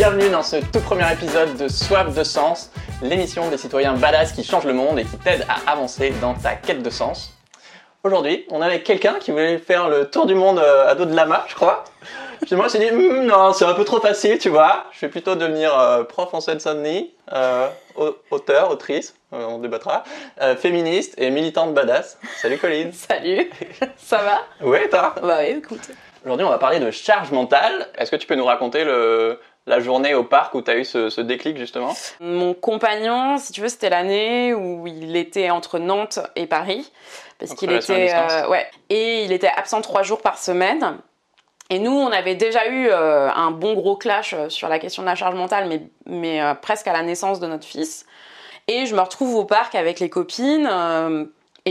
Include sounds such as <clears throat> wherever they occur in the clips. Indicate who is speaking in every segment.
Speaker 1: Bienvenue dans ce tout premier épisode de Soif de sens, l'émission des citoyens badass qui changent le monde et qui t'aident à avancer dans ta quête de sens. Aujourd'hui, on est avec quelqu'un qui voulait faire le tour du monde euh, à dos de lama, je crois. Puis moi, j'ai dit, Hum, non, c'est un peu trop facile, tu vois. Je vais plutôt devenir euh, prof en Seine-Saint-Denis, euh, au- auteur, autrice, euh, on débattra, féministe et militante badass. Salut Colline. <laughs>
Speaker 2: Salut, ça va?
Speaker 1: Ouais, toi?
Speaker 2: Bah oui, écoute.
Speaker 1: Aujourd'hui, on va parler de charge mentale. Est-ce que tu peux nous raconter le, la journée au parc où tu as eu ce, ce déclic justement
Speaker 2: Mon compagnon, si tu veux, c'était l'année où il était entre Nantes et Paris. Parce qu'il était.
Speaker 1: distance.
Speaker 2: ouais. Et il était absent trois jours par semaine. Et nous, on avait déjà eu euh, un bon gros clash euh, sur la question de la charge mentale, mais, mais euh, presque à la naissance de notre fils. Et je me retrouve au parc avec les copines.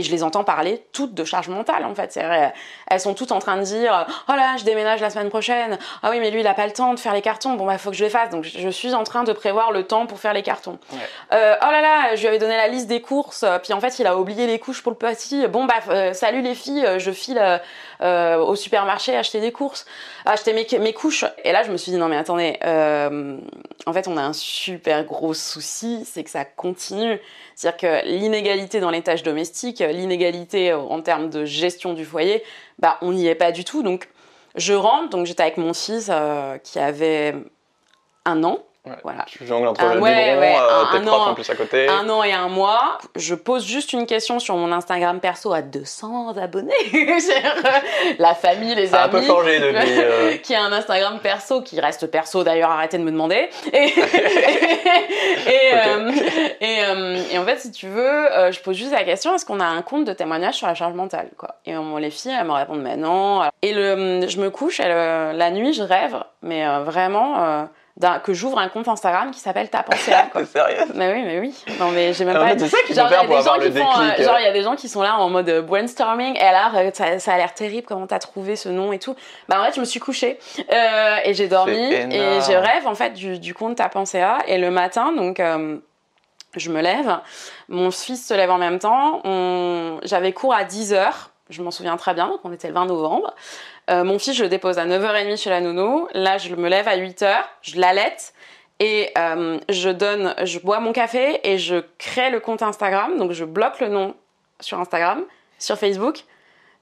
Speaker 2: Euh, et je les entends parler toutes de charge mentale en fait. Vrai, elles sont toutes en train de dire Oh là, je déménage la semaine prochaine. Ah oui, mais lui, il a pas le temps de faire les cartons. Bon, bah, faut que je les fasse. Donc, je suis en train de prévoir le temps pour faire les cartons.
Speaker 1: Ouais.
Speaker 2: Euh, oh là là, je lui avais donné la liste des courses. euh, Puis en fait, il a oublié les couches pour le petit. Bon, bah, euh, salut les filles, euh, je file euh, au supermarché acheter des courses, acheter mes, mes couches. Et là, je me suis dit Non, mais attendez, euh, en fait, on a un super gros souci, c'est que ça continue. C'est-à-dire que l'inégalité dans les tâches domestiques, l'inégalité en termes de gestion du foyer, bah, on n'y est pas du tout. Donc, je rentre, donc j'étais avec mon fils euh, qui avait un an.
Speaker 1: Ouais.
Speaker 2: Voilà.
Speaker 1: Tu jongles entre
Speaker 2: Ah,
Speaker 1: le
Speaker 2: ouais,
Speaker 1: biberon,
Speaker 2: ouais,
Speaker 1: euh,
Speaker 2: un-
Speaker 1: tes
Speaker 2: un
Speaker 1: profs
Speaker 2: an.
Speaker 1: en plus à côté.
Speaker 2: Un an et un mois. Je pose juste une question sur mon Instagram perso à 200 abonnés. <laughs> La famille, les
Speaker 1: Ça a un peu
Speaker 2: amis.
Speaker 1: changé depuis. euh, <laughs>
Speaker 2: qui a un Instagram perso, qui reste perso d'ailleurs, arrêtez de me demander. Et, <laughs> et, euh, et, euh, et en fait, si tu veux, euh, je pose juste la question est-ce qu'on a un compte de témoignage sur la charge mentale quoi? Et euh, les filles, elles me répondent mais non. Et le, je me couche, et le- la nuit, je rêve, mais euh, vraiment, euh, que j'ouvre un compte Instagram qui s'appelle Ta pensée là. Quoi. <laughs>
Speaker 1: Sérieux?
Speaker 2: Mais oui, mais oui. Non, mais j'ai même
Speaker 1: En
Speaker 2: pas.
Speaker 1: c'est ça qu'il faut
Speaker 2: Genre, il y
Speaker 1: faire
Speaker 2: a
Speaker 1: pour
Speaker 2: des gens
Speaker 1: avoir le
Speaker 2: qui font, euh,
Speaker 1: déclic.
Speaker 2: genre, il y a des gens qui sont là en mode euh, brainstorming, et alors, euh, ça, ça a l'air terrible, comment t'as trouvé ce nom et tout. Bah, en fait, je me suis couchée, euh, et j'ai dormi, et je rêve, en fait, du, du compte Ta pensée à, et le matin, donc, euh, je me lève, mon fils se lève en même temps, on... j'avais cours à 10h, je m'en souviens très bien, donc on était le 20 novembre. Euh, mon fils, je le dépose à 9h30 chez la nounou. Là, je me lève à 8h, je l'allaite et euh, je donne, je bois mon café et je crée le compte Instagram. Donc, je bloque le nom sur Instagram, sur Facebook,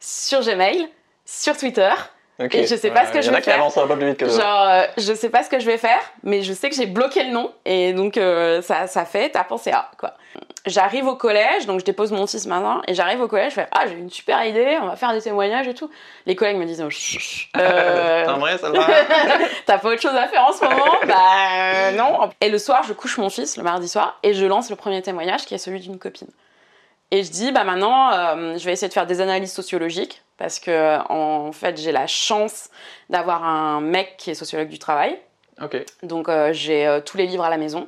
Speaker 2: sur Gmail, sur Twitter. Et je sais pas ce que
Speaker 1: Il
Speaker 2: je
Speaker 1: y en a
Speaker 2: vais
Speaker 1: qui
Speaker 2: faire.
Speaker 1: avancent un peu plus vite que.
Speaker 2: Genre, euh, je sais pas ce que je vais faire, mais je sais que j'ai bloqué le nom et donc euh, ça, ça fait t'as pensé à quoi. J'arrive au collège, donc je dépose mon fils maintenant et j'arrive au collège, je fais ah j'ai une super idée, on va faire des témoignages et tout. Les collègues me disent oh, chut, euh, <laughs>
Speaker 1: T'es vrai, ça va <laughs>
Speaker 2: T'as pas autre chose à faire en ce moment? Bah non. Et le soir, je couche mon fils le mardi soir et je lance le premier témoignage qui est celui d'une copine. Et je dis bah maintenant, euh, je vais essayer de faire des analyses sociologiques parce que en fait j'ai la chance d'avoir un mec qui est sociologue du travail. Donc euh, j'ai euh, tous les livres à la maison.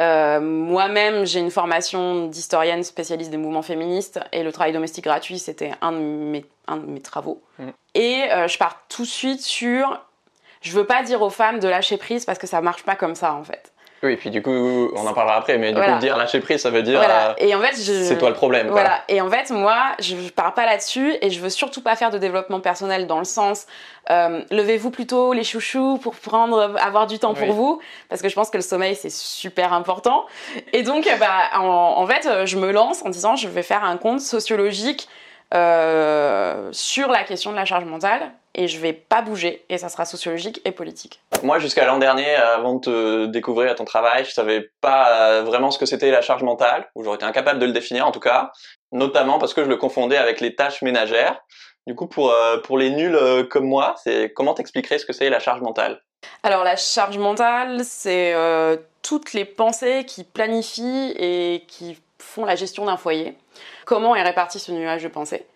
Speaker 2: Euh, Moi-même, j'ai une formation d'historienne spécialiste des mouvements féministes et le travail domestique gratuit, c'était un, de mes- un de mes travaux.
Speaker 1: Mm.
Speaker 2: Et je pars tout de suite sur... Je veux pas dire aux femmes de lâcher prise parce que ça marche pas comme ça en fait.
Speaker 1: Oui, puis du coup, on en parlera après, mais du
Speaker 2: Voilà.
Speaker 1: coup, dire lâcher prise, ça veut dire.
Speaker 2: voilà.
Speaker 1: euh,
Speaker 2: Et en fait, je...
Speaker 1: c'est toi le problème, quoi.
Speaker 2: Voilà. Et en fait, moi, je pars pas là-dessus et je veux surtout pas faire de développement personnel dans le sens euh, levez-vous plutôt les chouchous pour prendre avoir du temps pour vous parce que je pense que le sommeil c'est super important. Et donc, bah, en, en fait, euh, je me lance en disant je vais faire un compte sociologique euh, sur la question de la charge mentale et je vais pas bouger et ça sera sociologique et politique.
Speaker 1: Moi, jusqu'à l'an dernier, avant de te découvrir à ton travail, je savais pas euh, vraiment ce que c'était la charge mentale, ou j'aurais été incapable de le définir en tout cas, notamment parce que je le confondais avec les tâches ménagères. Du coup, pour, euh, pour les nuls euh, comme moi, c'est comment t'expliquerais ce que c'est la charge mentale?
Speaker 2: Alors la charge mentale, c'est euh, toutes les pensées qui planifient et qui font la gestion d'un foyer. Comment est réparti ce nuage de pensées?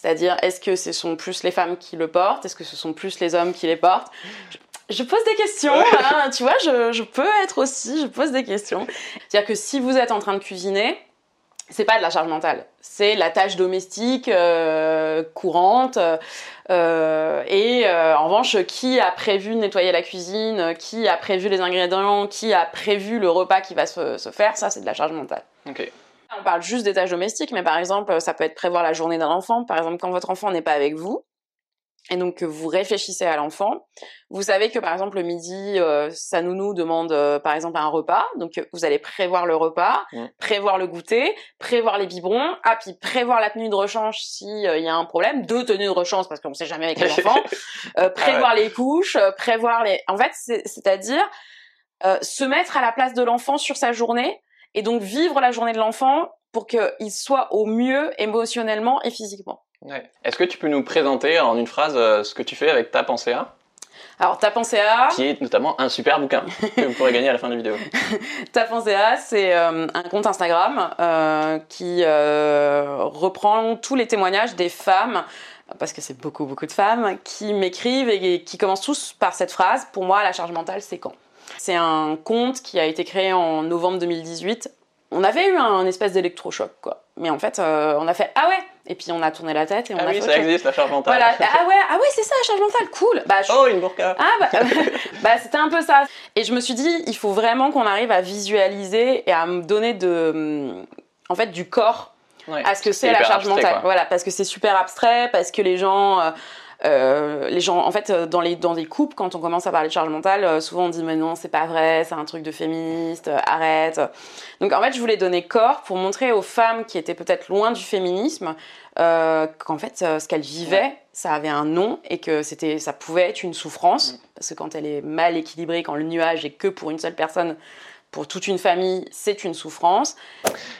Speaker 2: C'est-à-dire, est-ce que ce sont plus les femmes qui le portent? Est-ce que ce sont plus les hommes qui les portent? Je, je pose des questions, hein, tu vois, je, je peux être aussi, je pose des questions. C'est-à-dire que si vous êtes en train de cuisiner, c'est pas de la charge mentale, c'est la tâche domestique euh, courante. euh, et euh, en revanche, qui a prévu de nettoyer la cuisine, qui a prévu les ingrédients, qui a prévu le repas qui va se, se faire, ça c'est de la charge mentale.
Speaker 1: Ok.
Speaker 2: On parle juste des tâches domestiques, mais par exemple, ça peut être prévoir la journée d'un enfant. Par exemple, quand votre enfant n'est pas avec vous, et donc que vous réfléchissez à l'enfant. Vous savez que par exemple le midi, euh, sa nounou demande euh, par exemple un repas, donc vous allez prévoir le repas, prévoir le goûter, prévoir les biberons, ah puis prévoir la tenue de rechange si euh, il y a un problème, deux tenues de rechange parce qu'on sait jamais avec les <laughs> enfants, euh, prévoir les couches, euh, prévoir les. En fait, c'est- c'est-à-dire euh, se mettre à la place de l'enfant sur sa journée et donc vivre la journée de l'enfant pour qu'il soit au mieux émotionnellement et physiquement.
Speaker 1: Ouais. Est-ce que tu peux nous présenter en une phrase euh, ce que tu fais avec ta pensée A,
Speaker 2: Alors, t'as pensé à
Speaker 1: qui est notamment un super bouquin <laughs> que vous pourrez gagner à la fin de la vidéo <laughs>
Speaker 2: Ta pensée à, c'est euh, un compte Instagram euh, qui euh, reprend tous les témoignages des femmes, parce que c'est beaucoup, beaucoup de femmes, qui m'écrivent et qui commencent tous par cette phrase Pour moi, la charge mentale, c'est quand? C'est un compte qui a été créé en novembre 2018. On avait eu un espèce d'électrochoc, quoi. Mais en fait, euh, on a fait Ah ouais Et puis on a tourné la tête et on
Speaker 1: Ah
Speaker 2: a
Speaker 1: oui,
Speaker 2: fait
Speaker 1: ça existe la charge mentale.
Speaker 2: Voilà, ah ouais, ah ouais, c'est ça, la charge mentale, cool. Bah, je-
Speaker 1: Oh, une burqa
Speaker 2: ah bah, <laughs> <laughs> bah, c'était un peu ça. Et je me suis dit, il faut vraiment qu'on arrive à visualiser et à me donner de, en fait, du corps
Speaker 1: Ouais.
Speaker 2: à ce que c'est la charge
Speaker 1: abstrait,
Speaker 2: mentale.
Speaker 1: quoi.
Speaker 2: Voilà, parce que c'est super abstrait, parce que les gens, euh, euh, les gens, en fait, euh, dans les dans couples, quand on commence à parler de charge mentale, euh, souvent on dit mais non, c'est pas vrai, c'est un truc de féministe, arrête. Donc en fait, je voulais donner corps pour montrer aux femmes qui étaient peut-être loin du féminisme euh, qu'en fait, ce qu'elles vivaient, ça avait un nom et que c'était, ça pouvait être une souffrance,
Speaker 1: Mm.
Speaker 2: parce que quand elle est mal équilibrée, quand le nuage est que pour une seule personne. Pour toute une famille, c'est une souffrance.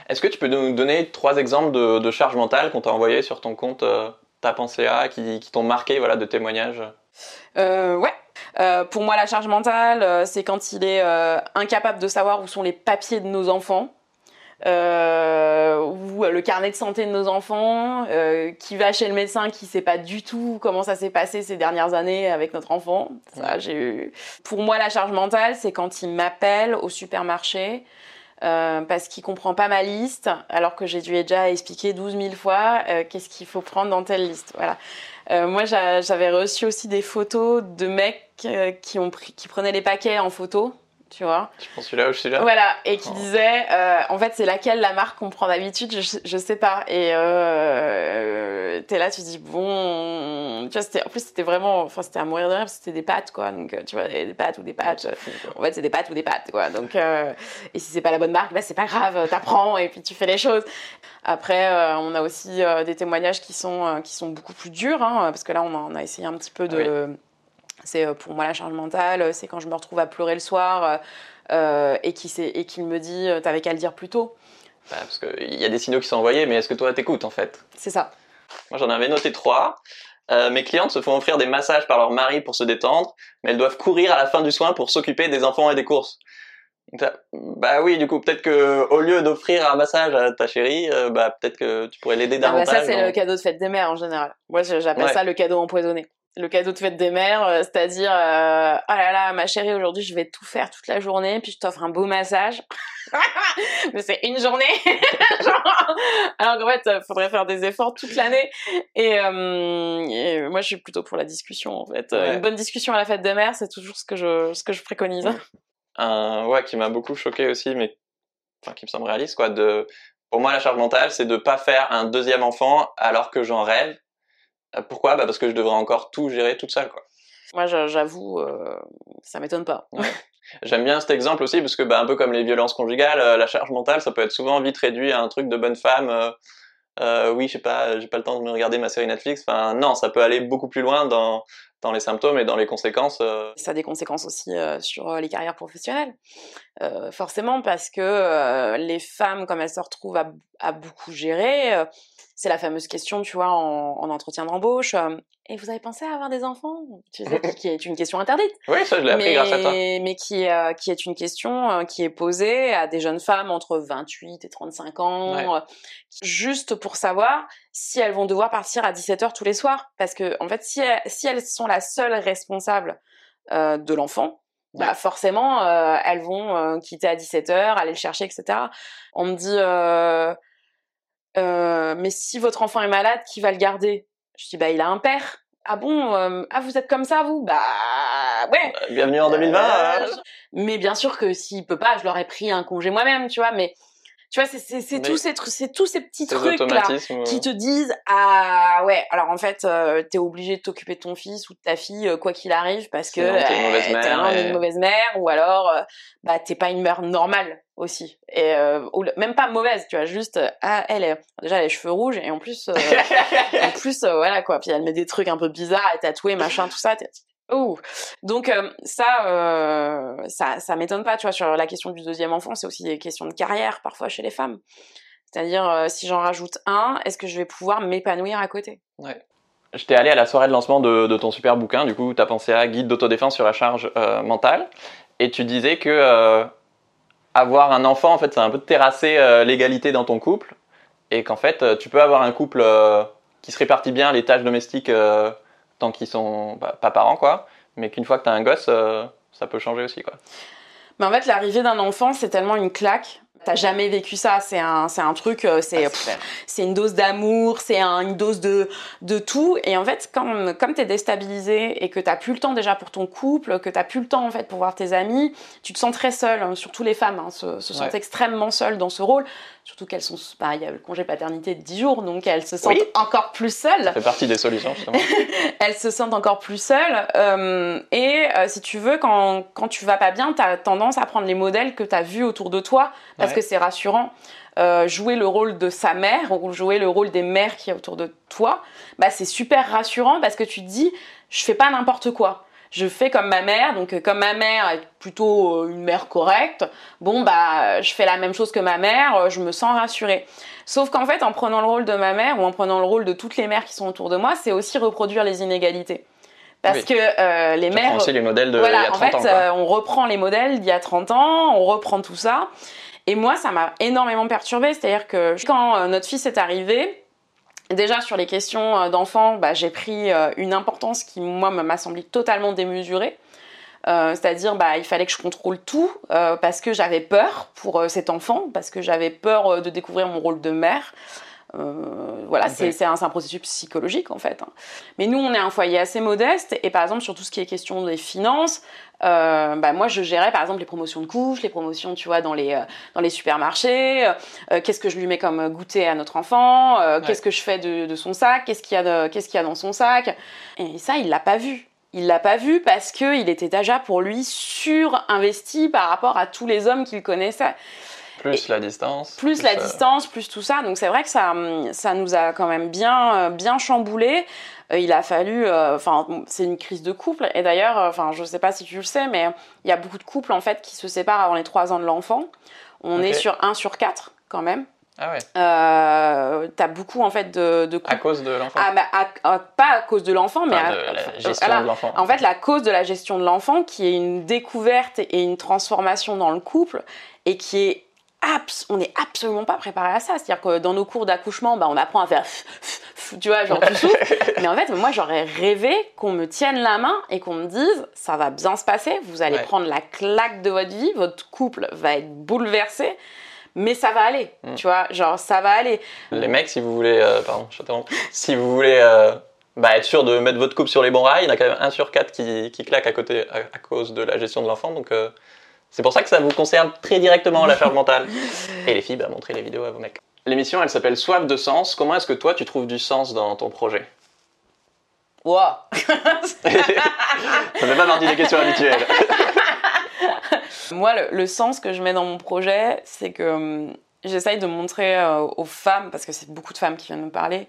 Speaker 1: Est-ce que tu peux nous donner trois exemples de, de charges mentales qu'on t'a envoyées sur ton compte euh, Ta pensée A qui, qui t'ont marqué voilà, de témoignages
Speaker 2: Euh, ouais. Euh, pour moi, la charge mentale, euh, c'est quand il est euh, incapable de savoir où sont les papiers de nos enfants, ou le carnet de santé de nos enfants, qui va chez le médecin, qui sait pas du tout comment ça s'est passé ces dernières années avec notre enfant. Ça, j'ai eu. Pour moi, la charge mentale, c'est quand il m'appelle au supermarché. Euh, parce qu'il comprend pas ma liste, alors que j'ai dû déjà expliquer 12 000 fois euh, qu'est-ce qu'il faut prendre dans telle liste. Voilà. Euh, moi, j'a- j'avais reçu aussi des photos de mecs euh, qui, ont pris, qui prenaient les paquets en photo, tu vois.
Speaker 1: Je pense celui-là ou celui-là?
Speaker 2: Voilà, et qui
Speaker 1: Oh.
Speaker 2: disaient, euh, en fait, c'est laquelle la marque qu'on prend d'habitude, je, je sais pas. Et euh, t'es là, tu dis, bon, tu vois, en plus, c'était vraiment, enfin, c'était à mourir de rire, c'était des pâtes, quoi. Donc, euh, tu vois, des pâtes ou des pâtes. En fait, c'est des pâtes ou des pâtes, quoi. Donc, euh, et si c'est pas la bonne marque, bah, c'est pas grave, t'apprends et puis tu fais les choses. Après, euh, on a aussi euh, des témoignages qui sont, euh, qui sont beaucoup plus durs, hein, parce que là, on a, on a essayé un petit peu de. C'est euh, pour moi la charge mentale, euh, c'est quand je me retrouve à pleurer le soir euh, et qu'il me dit T'avais qu'à le dire plus tôt.
Speaker 1: Bah, Parce qu'il y a des signaux qui sont envoyés, mais est-ce que toi t'écoutes en fait?
Speaker 2: C'est ça.
Speaker 1: Moi j'en avais noté trois. Euh, mes clientes se font offrir des massages par leur mari pour se détendre, mais elles doivent courir à la fin du soin pour s'occuper des enfants et des courses. Bah oui, du coup, peut-être que au lieu d'offrir un massage à ta chérie, euh, bah peut-être que tu pourrais l'aider
Speaker 2: Ah bah,
Speaker 1: davantage.
Speaker 2: ça, c'est le cadeau de fête des mères en général. Moi, j'appelle
Speaker 1: Ouais.
Speaker 2: ça le cadeau empoisonné. Le cadeau de fête des mères, euh, c'est-à-dire, euh, oh là là, ma chérie, aujourd'hui, je vais tout faire toute la journée, puis je t'offre un beau massage. <laughs> Mais c'est une journée. <laughs> Genre, Alors qu'en fait, euh, faudrait faire des efforts toute l'année. Et, euh, et moi, je suis plutôt pour la discussion, en fait.
Speaker 1: Ouais.
Speaker 2: Une bonne discussion à la fête des mères, c'est toujours ce que je, ce que je préconise.
Speaker 1: un ouais qui m'a beaucoup choqué aussi mais enfin qui me semble réaliste quoi de pour moi la charge mentale c'est de pas faire un deuxième enfant alors que j'en rêve pourquoi? Bah parce que je devrais encore tout gérer toute seule quoi.
Speaker 2: Moi, j'avoue, euh, ça m'étonne pas.
Speaker 1: j'aime bien cet exemple aussi parce que bah un peu comme les violences conjugales euh, la charge mentale ça peut être souvent vite réduit à un truc de bonne femme euh, euh, oui je sais pas j'ai pas le temps de me regarder ma série Netflix. Enfin non ça peut aller beaucoup plus loin dans dans les symptômes et dans les conséquences euh,
Speaker 2: Ça a des conséquences aussi euh, sur euh, les carrières professionnelles. Euh, forcément, parce que euh, les femmes, comme elles se retrouvent à, à beaucoup gérer, euh, c'est la fameuse question, tu vois, en, en entretien d'embauche. euh, et vous avez pensé à avoir des enfants? Tu sais, qui est une question interdite. <laughs>
Speaker 1: oui ça je l'ai appris
Speaker 2: mais,
Speaker 1: grâce à toi
Speaker 2: mais qui, est, euh, qui est une question euh, qui est posée à des jeunes femmes entre 28 et 35 ans,
Speaker 1: Ouais.
Speaker 2: euh, juste pour savoir si elles vont devoir partir à 17h tous les soirs. Parce que, en fait, si elles, si elles sont la seule responsable euh, de l'enfant,
Speaker 1: Ouais.
Speaker 2: bah forcément, euh, elles vont euh, quitter à 17h, aller le chercher, etc. On me dit, euh, euh, mais si votre enfant est malade, qui va le garder? Je dis, bah il a un père. Ah bon euh, Ah vous êtes comme ça vous? Bah ouais.
Speaker 1: bienvenue en 2020
Speaker 2: Euh,
Speaker 1: euh.
Speaker 2: Mais bien sûr que s'il peut pas, je l'aurais pris un congé moi-même, tu vois. Mais Tu vois, c'est c'est c'est
Speaker 1: Oui.
Speaker 2: tous ces c'est tous ces petits
Speaker 1: Ces
Speaker 2: trucs là qui te disent ah ouais alors en fait euh, t'es obligé de t'occuper de ton fils ou de ta fille euh, quoi qu'il arrive parce que
Speaker 1: t'es une mauvaise
Speaker 2: euh,
Speaker 1: mère et-
Speaker 2: une mauvaise mère ou alors euh, bah t'es pas une mère normale aussi et euh, ou même pas mauvaise tu vois juste euh, ah elle est déjà elle a les cheveux rouges et en plus euh, <laughs> en plus voilà quoi puis elle met des trucs un peu bizarres et tatoués machin tout ça Ouh. Donc euh, ça, euh, ça, ça m'étonne pas, tu vois, sur la question du deuxième enfant, c'est aussi des questions de carrière parfois chez les femmes. C'est-à-dire, euh, si j'en rajoute un, est-ce que je vais pouvoir m'épanouir à côté?
Speaker 1: J'étais allé à la soirée de lancement de, de ton super bouquin, du coup, tu as pensé à Guide d'autodéfense sur la charge mentale, et tu disais que avoir un enfant, en fait, c'est un peu terrasser euh, l'égalité dans ton couple, et qu'en fait, tu peux avoir un couple qui se répartit bien les tâches domestiques tant qu'ils sont bah, pas parents, quoi, mais qu'une fois que tu as un gosse, euh, ça peut changer aussi, quoi.
Speaker 2: Mais en fait, l'arrivée d'un enfant, c'est tellement une claque. T'as jamais vécu ça, c'est un, c'est un truc, euh, c'est,
Speaker 1: Ah,
Speaker 2: c'est une dose d'amour, c'est un- une dose de, de tout. Et en fait, quand, comme t'es déstabilisé et que t'as plus le temps déjà pour ton couple, que t'as plus le temps en fait pour voir tes amis, tu te sens très seule. hein, surtout les femmes hein, se, se sentent extrêmement seules dans ce rôle. Surtout qu'elles sont, bah, il y a le congé paternité de 10 jours, donc elles se sentent
Speaker 1: Oui.
Speaker 2: encore plus seules
Speaker 1: Ça fait partie des solutions, justement. <laughs>
Speaker 2: elles se sentent encore plus seules. euh, et euh, si tu veux, quand, quand tu vas pas bien, tu as tendance à prendre les modèles que tu as vus autour de toi parce
Speaker 1: Ouais.
Speaker 2: que c'est rassurant. Euh, jouer le rôle de sa mère ou jouer le rôle des mères qui est autour de toi, bah, c'est super rassurant parce que tu te dis, je fais pas n'importe quoi. Je fais comme ma mère, donc euh, comme ma mère est plutôt euh, une mère correcte, bon bah je fais la même chose que ma mère, euh, je me sens rassurée. Sauf qu'en fait, en prenant le rôle de ma mère ou en prenant le rôle de toutes les mères qui sont autour de moi, c'est aussi reproduire les inégalités. Parce
Speaker 1: Oui.
Speaker 2: que euh, les
Speaker 1: Tu
Speaker 2: mères.
Speaker 1: aussi les modèles de il y
Speaker 2: voilà, en
Speaker 1: 30
Speaker 2: fait,
Speaker 1: ans,
Speaker 2: euh, on reprend les modèles d'il y a 30 ans, on reprend tout ça. Et moi, ça m'a énormément perturbée. C'est-à-dire que quand notre fils est arrivé, déjà sur les questions euh, d'enfants, bah, j'ai pris euh, une importance qui, moi, m'a semblé totalement démesurée. Euh, c'est-à-dire bah il fallait que je contrôle tout parce que j'avais peur pour cet enfant parce que j'avais peur de découvrir mon rôle de mère Euh, voilà
Speaker 1: Ok.
Speaker 2: c'est c'est un, c'est un processus psychologique en fait hein. mais nous on est un foyer assez modeste et par exemple sur tout ce qui est question des finances euh, bah moi je gérais par exemple les promotions de couches les promotions tu vois dans les euh, dans les supermarchés euh, euh, qu'est-ce que je lui mets comme goûter à notre enfant euh,
Speaker 1: Ouais.
Speaker 2: qu'est-ce que je fais de, de son sac qu'est-ce qu'il y a qu'est-ce qu'il y a dans son sac et ça il l'a pas vu il l'a pas vu parce que il était déjà pour lui surinvesti par rapport à tous les hommes qu'il connaissait.
Speaker 1: Plus la distance.
Speaker 2: Plus la
Speaker 1: euh,
Speaker 2: distance, plus tout ça. Donc c'est vrai que ça, hum, ça nous a quand même bien, euh, bien chamboulé. Euh, Il a fallu, enfin, c'est une crise de couple. Et d'ailleurs, enfin, je sais pas si tu le sais, mais il y a beaucoup de couples en fait qui se séparent avant les 3 ans de l'enfant. On est sur 1 sur 4 quand même.
Speaker 1: Ah ouais,
Speaker 2: Euh, T'as beaucoup en fait de, de
Speaker 1: à cause de l'enfant.
Speaker 2: Ah, bah, pas à cause de l'enfant, mais
Speaker 1: Enfin,
Speaker 2: à-
Speaker 1: de la gestion
Speaker 2: voilà.
Speaker 1: de l'enfant.
Speaker 2: En fait, la cause de la gestion de l'enfant, qui est une découverte et une transformation dans le couple, et qui est abs- on n'est absolument pas préparé à ça. C'est-à-dire que dans nos cours d'accouchement, bah, on apprend à faire, tu vois, genre tu souffles. <laughs> Mais en fait, moi, j'aurais rêvé qu'on me tienne la main et qu'on me dise, ça va bien se passer, vous allez
Speaker 1: Ouais.
Speaker 2: prendre la claque de votre vie, votre couple va être bouleversé. Mais ça va aller,
Speaker 1: Mm.
Speaker 2: tu vois, genre ça va aller.
Speaker 1: Les mecs, si vous voulez, euh, pardon, je. Si vous voulez euh, bah, être sûr de mettre votre couple sur les bons rails, il y en a quand même un sur quatre qui, qui claque à côté à, à cause de la gestion de l'enfant. Donc euh, c'est pour ça que ça vous concerne très directement la charge mentale. <laughs> Et les filles, bah, montrez les vidéos à vos mecs. L'émission, elle s'appelle Soif de sens. Comment est-ce que toi, tu trouves du sens dans ton projet?
Speaker 2: Wow. <laughs>
Speaker 1: Ça fait pas partie des questions habituelles. <laughs>
Speaker 2: Moi, le, le sens que je mets dans mon projet, c'est que hum, j'essaye de montrer euh, aux femmes, parce que c'est beaucoup de femmes qui viennent me parler,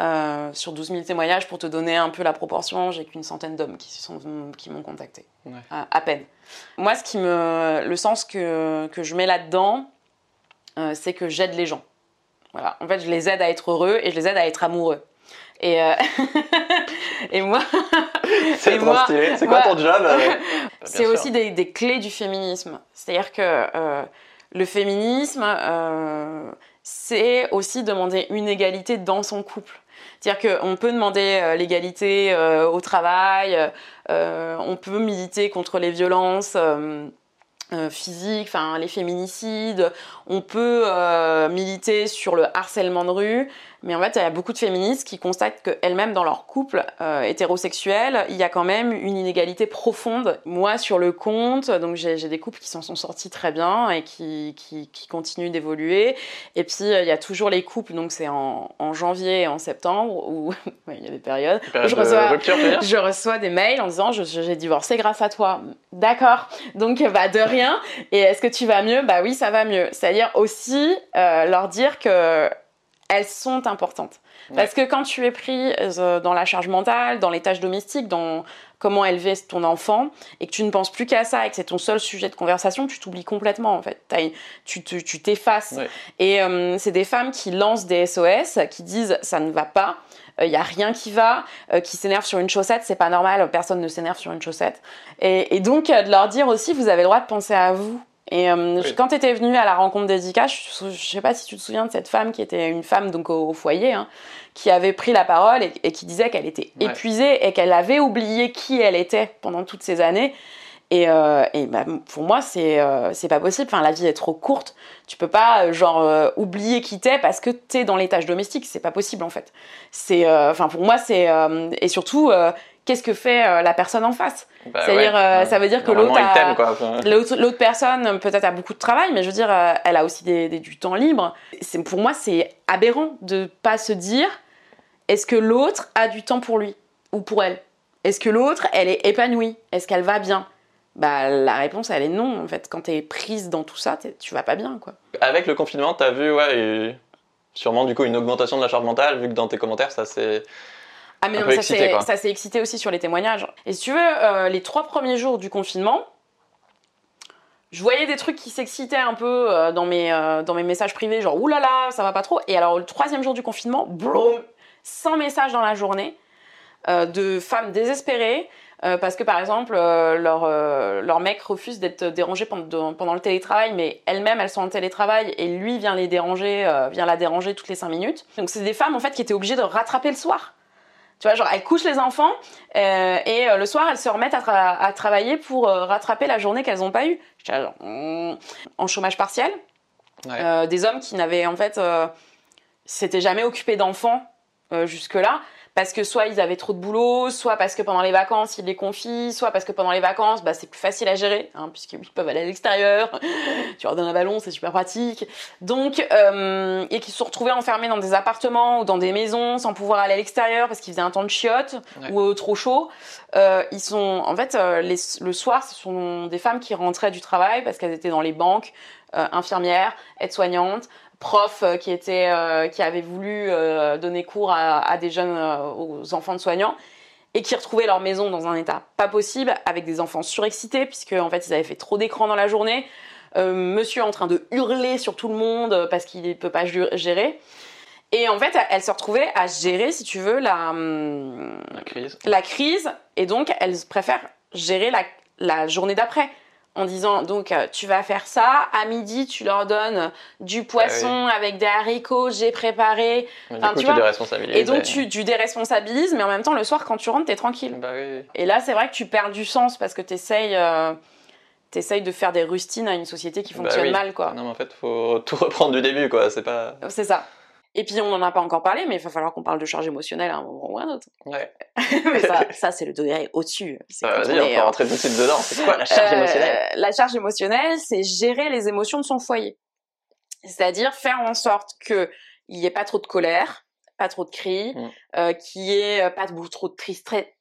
Speaker 2: euh, sur 12 000 témoignages, pour te donner un peu la proportion, j'ai qu'une centaine d'hommes qui, se sont- qui m'ont contacté.
Speaker 1: Ouais.
Speaker 2: À, à peine. Moi, ce qui me, le sens que, que je mets là-dedans, euh, c'est que j'aide les gens. Voilà. En fait, je les aide à être heureux et je les aide à être amoureux. Et, euh, <laughs> et moi,
Speaker 1: C'est trop
Speaker 2: moi-
Speaker 1: stylé. C'est quoi ton job euh <laughs>
Speaker 2: c'est aussi des, des clés du féminisme. C'est-à-dire que euh, le féminisme, euh, c'est aussi demander une égalité dans son couple. C'est-à-dire qu'on peut demander euh, l'égalité euh, au travail, euh, on peut militer contre les violences. physiques, enfin les féminicides, on peut militer sur le harcèlement de rue, Mais en fait, il y a beaucoup de féministes qui constatent qu'elles-mêmes, dans leur couple euh, hétérosexuel, il y a quand même une inégalité profonde. Moi, sur le compte, donc j'ai des couples qui s'en sont sortis très bien et qui, qui, qui continuent d'évoluer. Et puis, il y a toujours les couples, donc c'est en, en, janvier et en septembre, où <laughs> il y a des périodes où je reçois, rupture, <laughs> je reçois des mails en disant j'ai divorcé grâce à toi. D'accord. Donc, bah, de rien. Et est-ce que tu vas mieux? Bah oui, ça va mieux. C'est-à-dire aussi euh, leur dire que elles sont importantes. Parce que quand tu es pris euh, dans la charge mentale, dans les tâches domestiques, dans comment élever ton enfant, et que tu ne penses plus qu'à ça, et que c'est ton seul sujet de conversation, tu t'oublies complètement en fait. tu t'effaces. Et euh, c'est des femmes qui lancent des SOS, qui disent ça ne va pas, il n'y a rien qui va, qui s'énervent sur une chaussette, c'est pas normal, personne ne s'énerve sur une chaussette. Et, et donc de leur dire aussi, vous avez le droit de penser à vous et euh, quand tu étais venue à la rencontre d'Edika, je, ne sais pas si tu te souviens de cette femme qui était une femme donc au, foyer, hein, qui avait pris la parole et, qui disait qu'elle était épuisée et qu'elle avait oublié qui elle était pendant toutes ces années. Et, euh, et bah, pour moi, c'est euh, pas possible. Enfin, la vie est trop courte. Tu peux pas genre oublier qui t'es parce que t'es dans les tâches domestiques. C'est pas possible en fait. C'est enfin pour moi c'est et surtout qu'est-ce que fait euh, la personne en face? Bah C'est-à-dire, euh, ça veut dire que l'autre, l'autre personne peut-être a beaucoup de travail, mais je veux dire, euh, elle a aussi des, du temps libre. C'est, pour moi, c'est aberrant de pas se dire, est-ce que l'autre a du temps pour lui ou pour elle? Est-ce que l'autre, elle est épanouie? Est-ce qu'elle va bien? Bah, la réponse, elle est non, en fait. Quand tu es prise dans tout ça, tu vas pas bien, quoi.
Speaker 1: Avec le confinement, tu as vu, ouais, sûrement, du coup, une augmentation de la charge mentale, vu que dans tes commentaires, ça s'est
Speaker 2: ah mais non, ça s'est excité aussi sur les témoignages. Et si tu veux, euh, les trois premiers jours du confinement, je voyais des trucs qui s'excitaient un peu euh, dans, mes, euh, dans mes messages privés, genre oulala, ça va pas trop. Et alors le troisième jour du confinement, boum, 100 messages dans la journée de femmes désespérées. parce que par exemple, leur, leur mec refuse d'être dérangé pendant, pendant le télétravail, mais elles-mêmes, elles sont en télétravail et lui vient les déranger, vient la déranger toutes les 5 minutes. Donc c'est des femmes en fait qui étaient obligées de rattraper le soir. Tu vois, genre, elles couchent les enfants euh, et euh, le soir, elles se remettent à, travailler pour euh, rattraper la journée qu'elles n'ont pas eue. Genre, hmm, en chômage partiel. des hommes qui n'avaient, en fait, s'étaient jamais occupés d'enfants jusque-là parce que soit ils avaient trop de boulot, soit parce que pendant les vacances ils les confient, soit parce que pendant les vacances bah, c'est plus facile à gérer, hein, puisqu'ils peuvent aller à l'extérieur, <laughs> tu leur donnes un ballon, c'est super pratique. Donc, euh, et qui se sont retrouvés enfermés dans des appartements ou dans des maisons sans pouvoir aller à l'extérieur parce qu'ils faisaient un temps de chiottes ou trop chaud. Euh, ils sont, en fait, euh, le soir, ce sont des femmes qui rentraient du travail parce qu'elles étaient dans les banques, infirmières, aides-soignantes, prof euh, qui était euh, qui avait voulu euh, donner cours à, des jeunes aux enfants de soignants et qui retrouvaient leur maison dans un état pas possible avec des enfants surexcités puisque en fait ils avaient fait trop d'écran dans la journée. Monsieur en train de hurler sur tout le monde parce qu'il ne peut pas gérer. Et en fait elle se retrouvait à gérer si tu veux la hum,
Speaker 1: la crise.
Speaker 2: la crise et donc elle préfère gérer la, la journée d'après en disant donc euh, tu vas faire ça. À midi tu leur donnes du poisson ah avec des haricots j'ai préparé.
Speaker 1: Enfin, tu, déresponsabilises
Speaker 2: et donc tu, tu, déresponsabilises mais en même temps le soir quand tu rentres t'es tranquille.
Speaker 1: Bah
Speaker 2: et là c'est vrai que tu perds du sens parce que t'essayes euh, t'essayes de faire des rustines à une société qui bah fonctionne mal quoi.
Speaker 1: Non mais en fait faut tout <laughs> reprendre du début quoi. C'est pas
Speaker 2: c'est ça et puis on n'en a pas encore parlé, mais il va falloir qu'on parle de charge émotionnelle à un moment ou à un autre.
Speaker 1: Ouais. <laughs>
Speaker 2: mais ça, <laughs> ça c'est le degré au-dessus.
Speaker 1: Bah, Vas-y, on, peut euh, rentrer tout de suite dedans. C'est quoi la charge euh, émotionnelle?
Speaker 2: La charge émotionnelle, c'est gérer les émotions de son foyer. C'est-à-dire faire en sorte qu'il n'y ait pas trop de colère, pas trop de cris, mm. euh, qu'il n'y ait pas de, trop de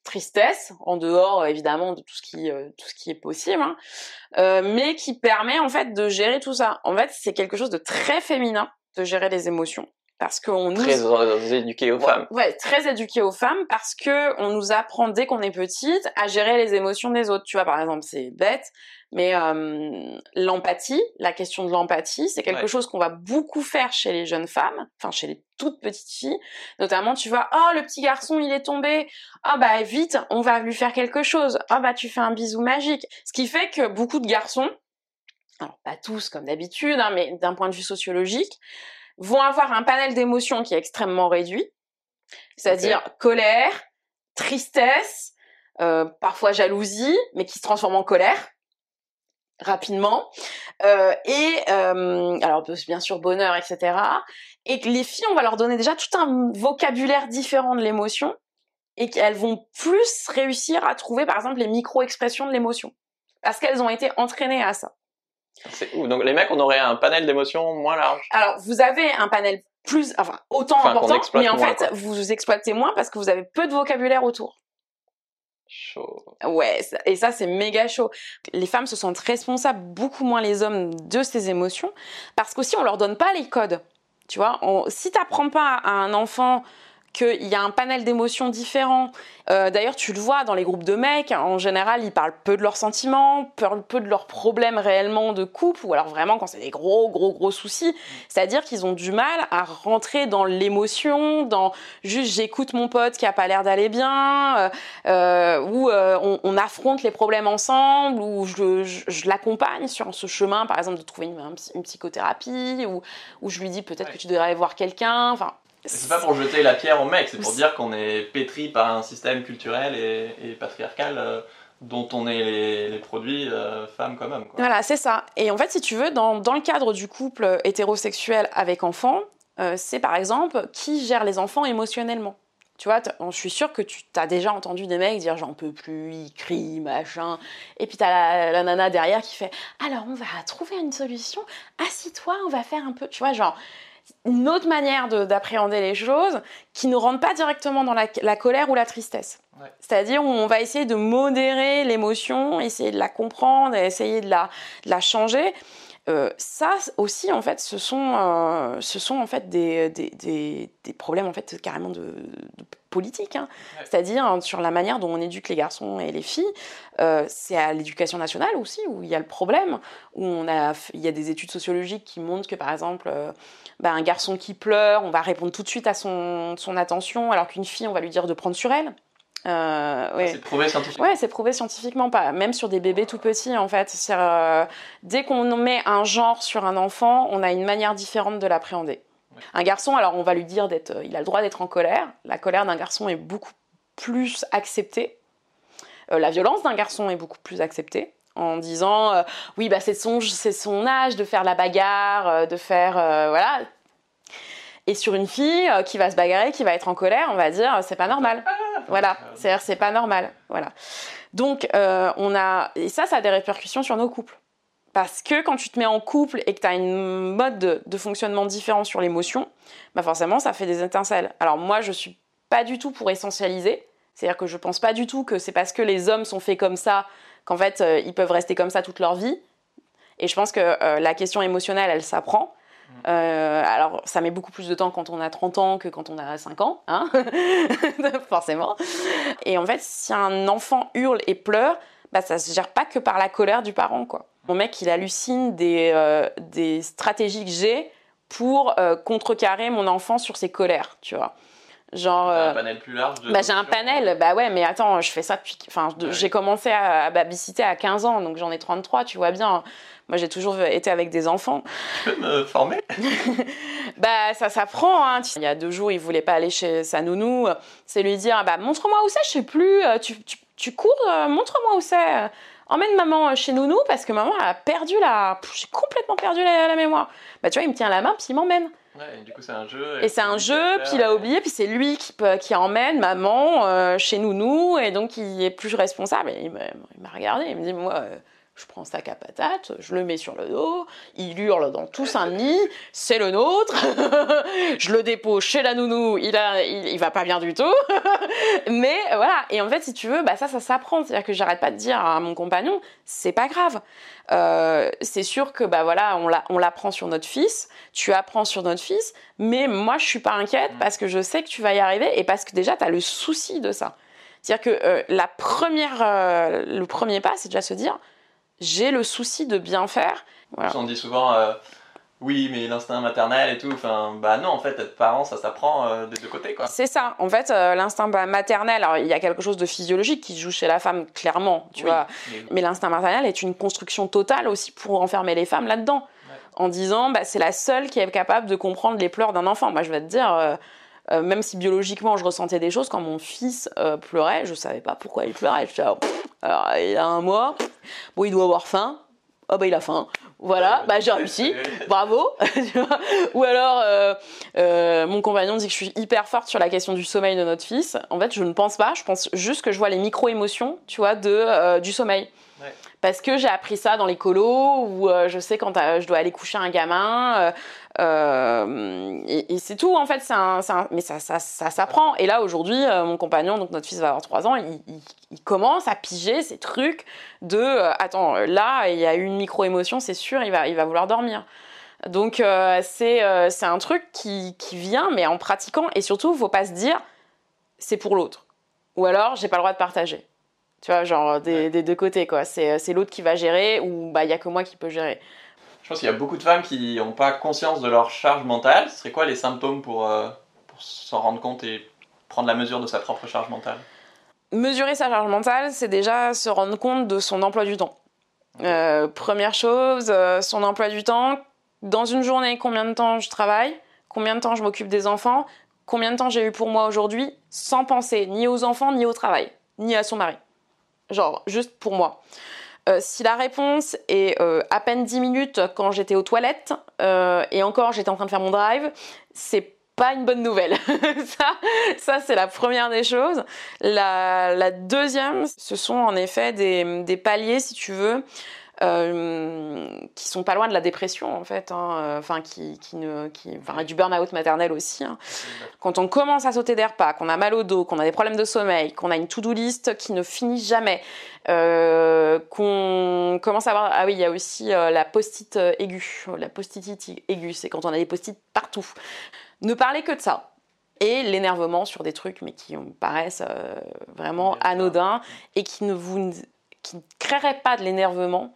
Speaker 2: tristesse, en dehors évidemment de tout ce qui, tout ce qui est possible, hein, mais qui permet en fait de gérer tout ça. En fait, c'est quelque chose de très féminin de gérer les émotions parce qu'on nous
Speaker 1: très éduqué aux femmes.
Speaker 2: Ouais, très éduqué aux femmes parce que on nous apprend dès qu'on est petite à gérer les émotions des autres. Tu vois, par exemple, c'est bête, mais euh, l'empathie, la question de l'empathie, c'est quelque chose qu'on va beaucoup faire chez les jeunes femmes, enfin chez les toutes petites filles, notamment. Tu vois, oh le petit garçon il est tombé, ah oh, bah vite, on va lui faire quelque chose. Ah oh, bah tu fais un bisou magique. Ce qui fait que beaucoup de garçons, alors pas tous comme d'habitude, hein, mais d'un point de vue sociologique vont avoir un panel d'émotions qui est extrêmement réduit, c'est-à-dire colère, tristesse, euh, parfois jalousie, mais qui se transforme en colère. rapidement. Euh, et euh, alors bien sûr bonheur, etc. Et que les filles, on va leur donner déjà tout un vocabulaire différent de l'émotion et qu'elles vont plus réussir à trouver par exemple les micro-expressions de l'émotion parce qu'elles ont été entraînées à ça.
Speaker 1: C'est Donc les mecs, on aurait un panel d'émotions moins large.
Speaker 2: Alors vous avez un panel plus, enfin autant important, mais en fait vous exploitez moins parce que vous avez peu de vocabulaire autour.
Speaker 1: Chaud.
Speaker 2: Ouais, et ça c'est méga chaud. Les femmes se sentent responsables beaucoup moins les hommes de ces émotions parce qu'aussi on leur donne pas les codes. Tu vois, on, si t'apprends pas à un enfant qu'il y a un panel d'émotions différents. Euh, d'ailleurs, tu le vois dans les groupes de mecs, en général, ils parlent peu de leurs sentiments, peu de leurs problèmes réellement de couple, ou alors vraiment quand c'est des gros, gros, gros soucis. C'est-à-dire qu'ils ont du mal à rentrer dans l'émotion, dans juste j'écoute mon pote qui a pas l'air d'aller bien, euh, euh ou euh, on, on, affronte les problèmes ensemble, ou je, je, je l'accompagne sur ce chemin, par exemple, de trouver une, une psychothérapie, ou, ou je lui dis peut-être que tu devrais aller voir quelqu'un. Enfin,
Speaker 1: c'est pas pour jeter la pierre au mec, c'est pour dire qu'on est pétri par un système culturel et, patriarcal euh, dont on est les, produits, euh, femmes comme hommes.
Speaker 2: Voilà, c'est ça. Et en fait, si tu veux, dans, dans le cadre du couple hétérosexuel avec enfants, euh, c'est par exemple qui gère les enfants émotionnellement. Tu vois, je suis sûre que tu as déjà entendu des mecs dire j'en peux plus, ils crient, machin. Et puis tu as la, la, nana derrière qui fait alors on va trouver une solution, assis-toi, on va faire un peu. Tu vois, genre, une autre manière d'appréhender les choses qui ne rentre pas directement dans la, colère ou la tristesse. C'est-à-dire on va essayer de modérer l'émotion, essayer de la comprendre, essayer de la, de la changer. Euh, ça aussi, en fait, ce sont, euh, ce sont en fait des, des, des, des, problèmes en fait carrément de, de politique, hein. c'est-à-dire hein, sur la manière dont on éduque les garçons et les filles. Euh, c'est à l'éducation nationale aussi où il y a le problème, où on a, il y a des études sociologiques qui montrent que par exemple, bah, un garçon qui pleure, on va répondre tout de suite à son, son attention, alors qu'une fille, on va lui dire de prendre sur elle.
Speaker 1: Euh, ouais. C'est prouvé scientifiquement.
Speaker 2: Ouais, c'est prouvé scientifiquement, pas même sur des bébés tout petits en fait. Euh, dès qu'on met un genre sur un enfant, on a une manière différente de l'appréhender. Ouais. Un garçon, alors on va lui dire d'être, il a le droit d'être en colère. La colère d'un garçon est beaucoup plus acceptée. Euh, la violence d'un garçon est beaucoup plus acceptée en disant euh, oui bah c'est son c'est son âge de faire la bagarre, euh, de faire voilà. Et sur une fille qui va se bagarrer, qui va être en colère, on va dire c'est pas normal. <laughs> Voilà, c'est-à-dire c'est pas normal. Voilà. Donc euh, on a et ça, ça a des répercussions sur nos couples. Parce que quand tu te mets en couple et que tu as une mode de, de fonctionnement différent sur l'émotion, bah forcément ça fait des étincelles. Alors moi je suis pas du tout pour essentialiser, c'est-à-dire que je pense pas du tout que c'est parce que les hommes sont faits comme ça qu'en fait euh, ils peuvent rester comme ça toute leur vie. Et je pense que euh, la question émotionnelle elle s'apprend. Euh, alors, ça met beaucoup plus de temps quand on a 30 ans que quand on a 5 ans, hein <laughs> forcément. Et en fait, si un enfant hurle et pleure, bah, ça se gère pas que par la colère du parent, quoi. Mon mec, il hallucine des, euh, des stratégies que j'ai pour euh, contrecarrer mon enfant sur ses colères, tu vois.
Speaker 1: Genre. un panel plus large de
Speaker 2: bah, J'ai un panel, bah ouais, mais attends, je fais ça depuis. Enfin, ouais. j'ai commencé à, à babysiter à 15 ans, donc j'en ai 33, tu vois bien. Moi, j'ai toujours été avec des enfants.
Speaker 1: Tu peux me former? <laughs>
Speaker 2: Bah, ça s'apprend. Hein. Il y a deux jours, il voulait pas aller chez sa nounou. C'est lui dire, bah, montre-moi où c'est, je sais plus. Tu, tu, tu cours, euh, montre-moi où c'est. Emmène maman chez nounou parce que maman a perdu la. J'ai complètement perdu la, la, mémoire. Bah, tu vois, il me tient la main puis il m'emmène.
Speaker 1: Ouais, et du coup, c'est un jeu.
Speaker 2: Et, et c'est un jeu, puis il a oublié, puis c'est lui qui, qui emmène maman euh, chez nounou, et donc il est plus responsable. Et il m'a regardé, il me dit, moi, euh, je prends sac à patates, je le mets sur le dos, il hurle dans tout Saint-Denis, c'est le nôtre, <laughs> je le dépose chez la nounou, il, a, il, va pas bien du tout, <laughs> mais voilà, et en fait, si tu veux, bah ça, ça s'apprend, c'est-à-dire que j'arrête pas de dire à mon compagnon, c'est pas grave, euh, c'est sûr que bah voilà, on l'apprend sur notre fils, tu apprends sur notre fils, mais moi, je suis pas inquiète parce que je sais que tu vas y arriver et parce que déjà, tu as le souci de ça. C'est-à-dire que euh, la première, euh, le premier pas, c'est déjà se dire, j'ai le souci de bien faire.
Speaker 1: Voilà. On dit souvent, euh, oui, mais l'instinct maternel et tout, enfin, bah non, en fait, être parent, ça s'apprend euh, des deux côtés, quoi.
Speaker 2: C'est ça, en fait, euh, l'instinct maternel, alors il y a quelque chose de physiologique qui joue chez la femme, clairement, tu oui, vois, mais, mais l'instinct maternel est une construction totale aussi pour enfermer les femmes là-dedans, ouais. en disant, bah, c'est la seule qui est capable de comprendre les pleurs d'un enfant. Moi, je vais te dire. Euh, même si biologiquement je ressentais des choses, quand mon fils euh, pleurait, je savais pas pourquoi il pleurait. Je disais, alors, il a un mois, <laughs> bon, il doit avoir faim. oh bah il a faim. Voilà, bah j'ai réussi, bravo. <laughs> Ou alors, euh, euh, mon compagnon dit que je suis hyper forte sur la question du sommeil de notre fils. En fait, je ne pense pas. Je pense juste que je vois les micro-émotions, tu vois, de, euh, du sommeil. Parce que j'ai appris ça dans les colos, où je sais quand je dois aller coucher un gamin. Et, c'est tout, en fait. c'est un, mais ça, ça, ça s'apprend. Et là, aujourd'hui, mon compagnon, donc notre fils va avoir 3 ans, il, il, commence à piger ces trucs de attends, là, il y a eu une micro-émotion, c'est sûr, il va, il va vouloir dormir. Donc euh, euh, c'est un truc qui, qui, vient, mais en pratiquant, et surtout, il faut pas se dire c'est pour l'autre. Ou alors, j'ai pas le droit de partager. Tu vois, genre des, des deux côtés, quoi. C'est l'autre qui va gérer, ou bah, il y a que moi qui peux gérer.
Speaker 1: Je pense qu'il y a beaucoup de femmes qui n'ont pas conscience de leur charge mentale. Ce serait quoi les symptômes pour, euh, pour s'en rendre compte et prendre la mesure de sa propre charge mentale?
Speaker 2: Mesurer sa charge mentale, c'est déjà se rendre compte de son emploi du temps. première chose, son emploi du temps, dans une journée, combien de temps je travaille, combien de temps je m'occupe des enfants, combien de temps j'ai eu pour moi aujourd'hui, sans penser ni aux enfants, ni au travail, ni à son mari. Genre, juste pour moi. Euh, si la réponse est euh, à peine 10 minutes quand j'étais aux toilettes, euh, et encore j'étais en train de faire mon drive, c'est pas une bonne nouvelle. <laughs> ça, ça c'est la première des choses. La, deuxième, ce sont en effet des paliers, si tu veux, euh, qui sont pas loin de la dépression en fait, hein, euh, enfin qui, qui, ne, qui, enfin, du burn-out maternel aussi. Hein. Quand on commence à sauter des repas, qu'on a mal au dos, qu'on a des problèmes de sommeil, qu'on a une to-do list qui ne finit jamais, euh, qu'on commence à avoir, ah oui, il y a aussi la post-it aiguë, la post-it aiguë, c'est quand on a des post-it partout. Ne parlez que de ça et l'énervement sur des trucs mais qui me paraissent vraiment anodins et qui ne vous qui ne créeraient pas de l'énervement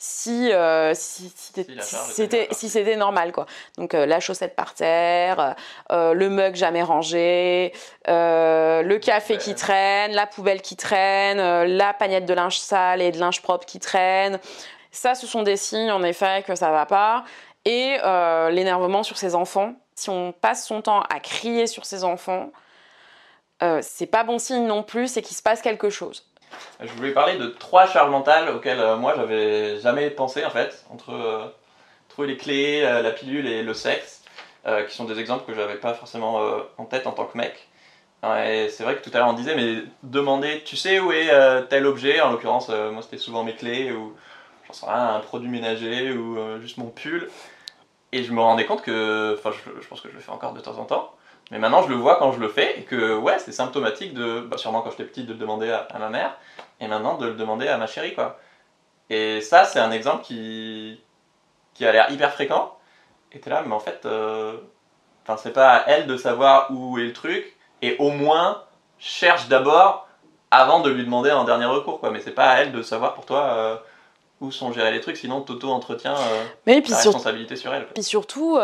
Speaker 2: si, euh, si, c'était si c'était normal quoi. Donc euh, la chaussette par terre, euh, le mug jamais rangé, le café qui traîne, la poubelle qui traîne, la pagnette de linge sale et de linge propre qui traîne. Ça, ce sont des signes en effet que ça va pas. Et l'énervement sur ses enfants. Si on passe son temps à crier sur ses enfants, c'est pas bon signe non plus, c'est qu'il se passe quelque chose.
Speaker 1: Je voulais parler de trois charges mentales auxquelles euh, moi j'avais jamais pensé en fait, entre euh, trouver les clés, euh, la pilule et le sexe, qui sont des exemples que j'avais pas forcément en tête en tant que mec. C'est vrai que tout à l'heure on disait, mais demander, tu sais où est tel objet, en l'occurrence moi c'était souvent mes clés ou j'en sais rien, un produit ménager ou juste mon pull. Et je me rendais compte que, enfin je, pense que je le fais encore de temps en temps, mais maintenant, je le vois quand je le fais et que, ouais, c'est symptomatique de, bah, sûrement quand j'étais petite, de le demander à, ma mère et maintenant de le demander à ma chérie, quoi. Et ça, c'est un exemple qui, qui a l'air hyper fréquent. Et t'es là, mais en fait, euh, enfin, c'est pas à elle de savoir où est le truc et au moins cherche d'abord avant de lui demander en dernier recours, quoi. Mais c'est pas à elle de savoir pour toi. Euh, où sont gérés les trucs, sinon Toto entretient euh, la responsabilité sur elle.
Speaker 2: Puis surtout,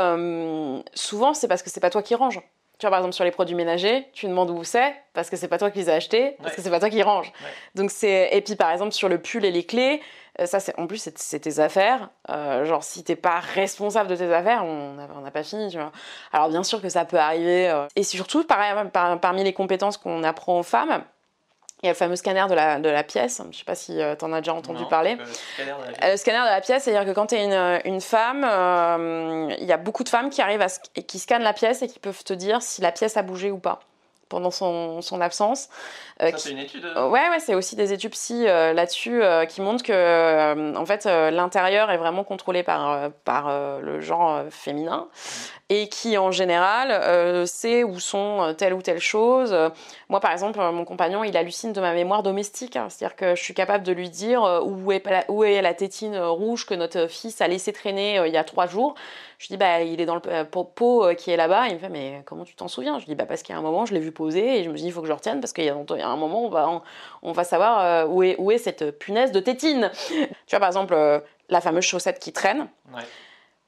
Speaker 2: souvent c'est parce que c'est pas toi qui range. Tu vois, par exemple, sur les produits ménagers, tu demandes où c'est, parce que c'est pas toi qui les as achetés, parce que c'est pas toi qui range. Donc c'est et puis par exemple sur le pull et les clés, euh, ça c'est en plus c'est tes affaires. Euh, genre si t'es pas responsable de tes affaires, on n'a pas fini, tu vois. Alors bien sûr que ça peut arriver. Euh. Et surtout, pareil, parmi les compétences qu'on apprend aux femmes, il y a le fameux scanner de la, de la pièce. Je ne sais pas si euh, tu en as déjà entendu parler. Euh, le scanner de la pièce, c'est-à-dire que quand tu es une, une, femme, euh, il y a beaucoup de femmes qui arrivent à, et qui scannent la pièce et qui peuvent te dire si la pièce a bougé ou pas pendant son, son absence.
Speaker 1: Ça, c'est une étude
Speaker 2: Ouais, ouais c'est aussi des études psy là-dessus qui montrent que en fait, l'intérieur est vraiment contrôlé par, par le genre féminin et qui en général euh, sait où sont euh, telle ou telle chose. Moi par exemple, mon compagnon il hallucine de ma mémoire domestique, hein. c'est-à-dire que je suis capable de lui dire euh, où est, où est la tétine rouge que notre fils a laissé traîner il y a trois jours. Je dis bah il est dans le pot qui est là-bas. Il me fait mais comment tu t'en souviens? Je dis bah parce qu'il y a un moment je l'ai vu poser et je me dis il faut que je retienne parce qu'il y, a un moment on va on, va savoir où est où est cette punaise de tétine. tu vois par exemple la fameuse chaussette qui traîne. Ouais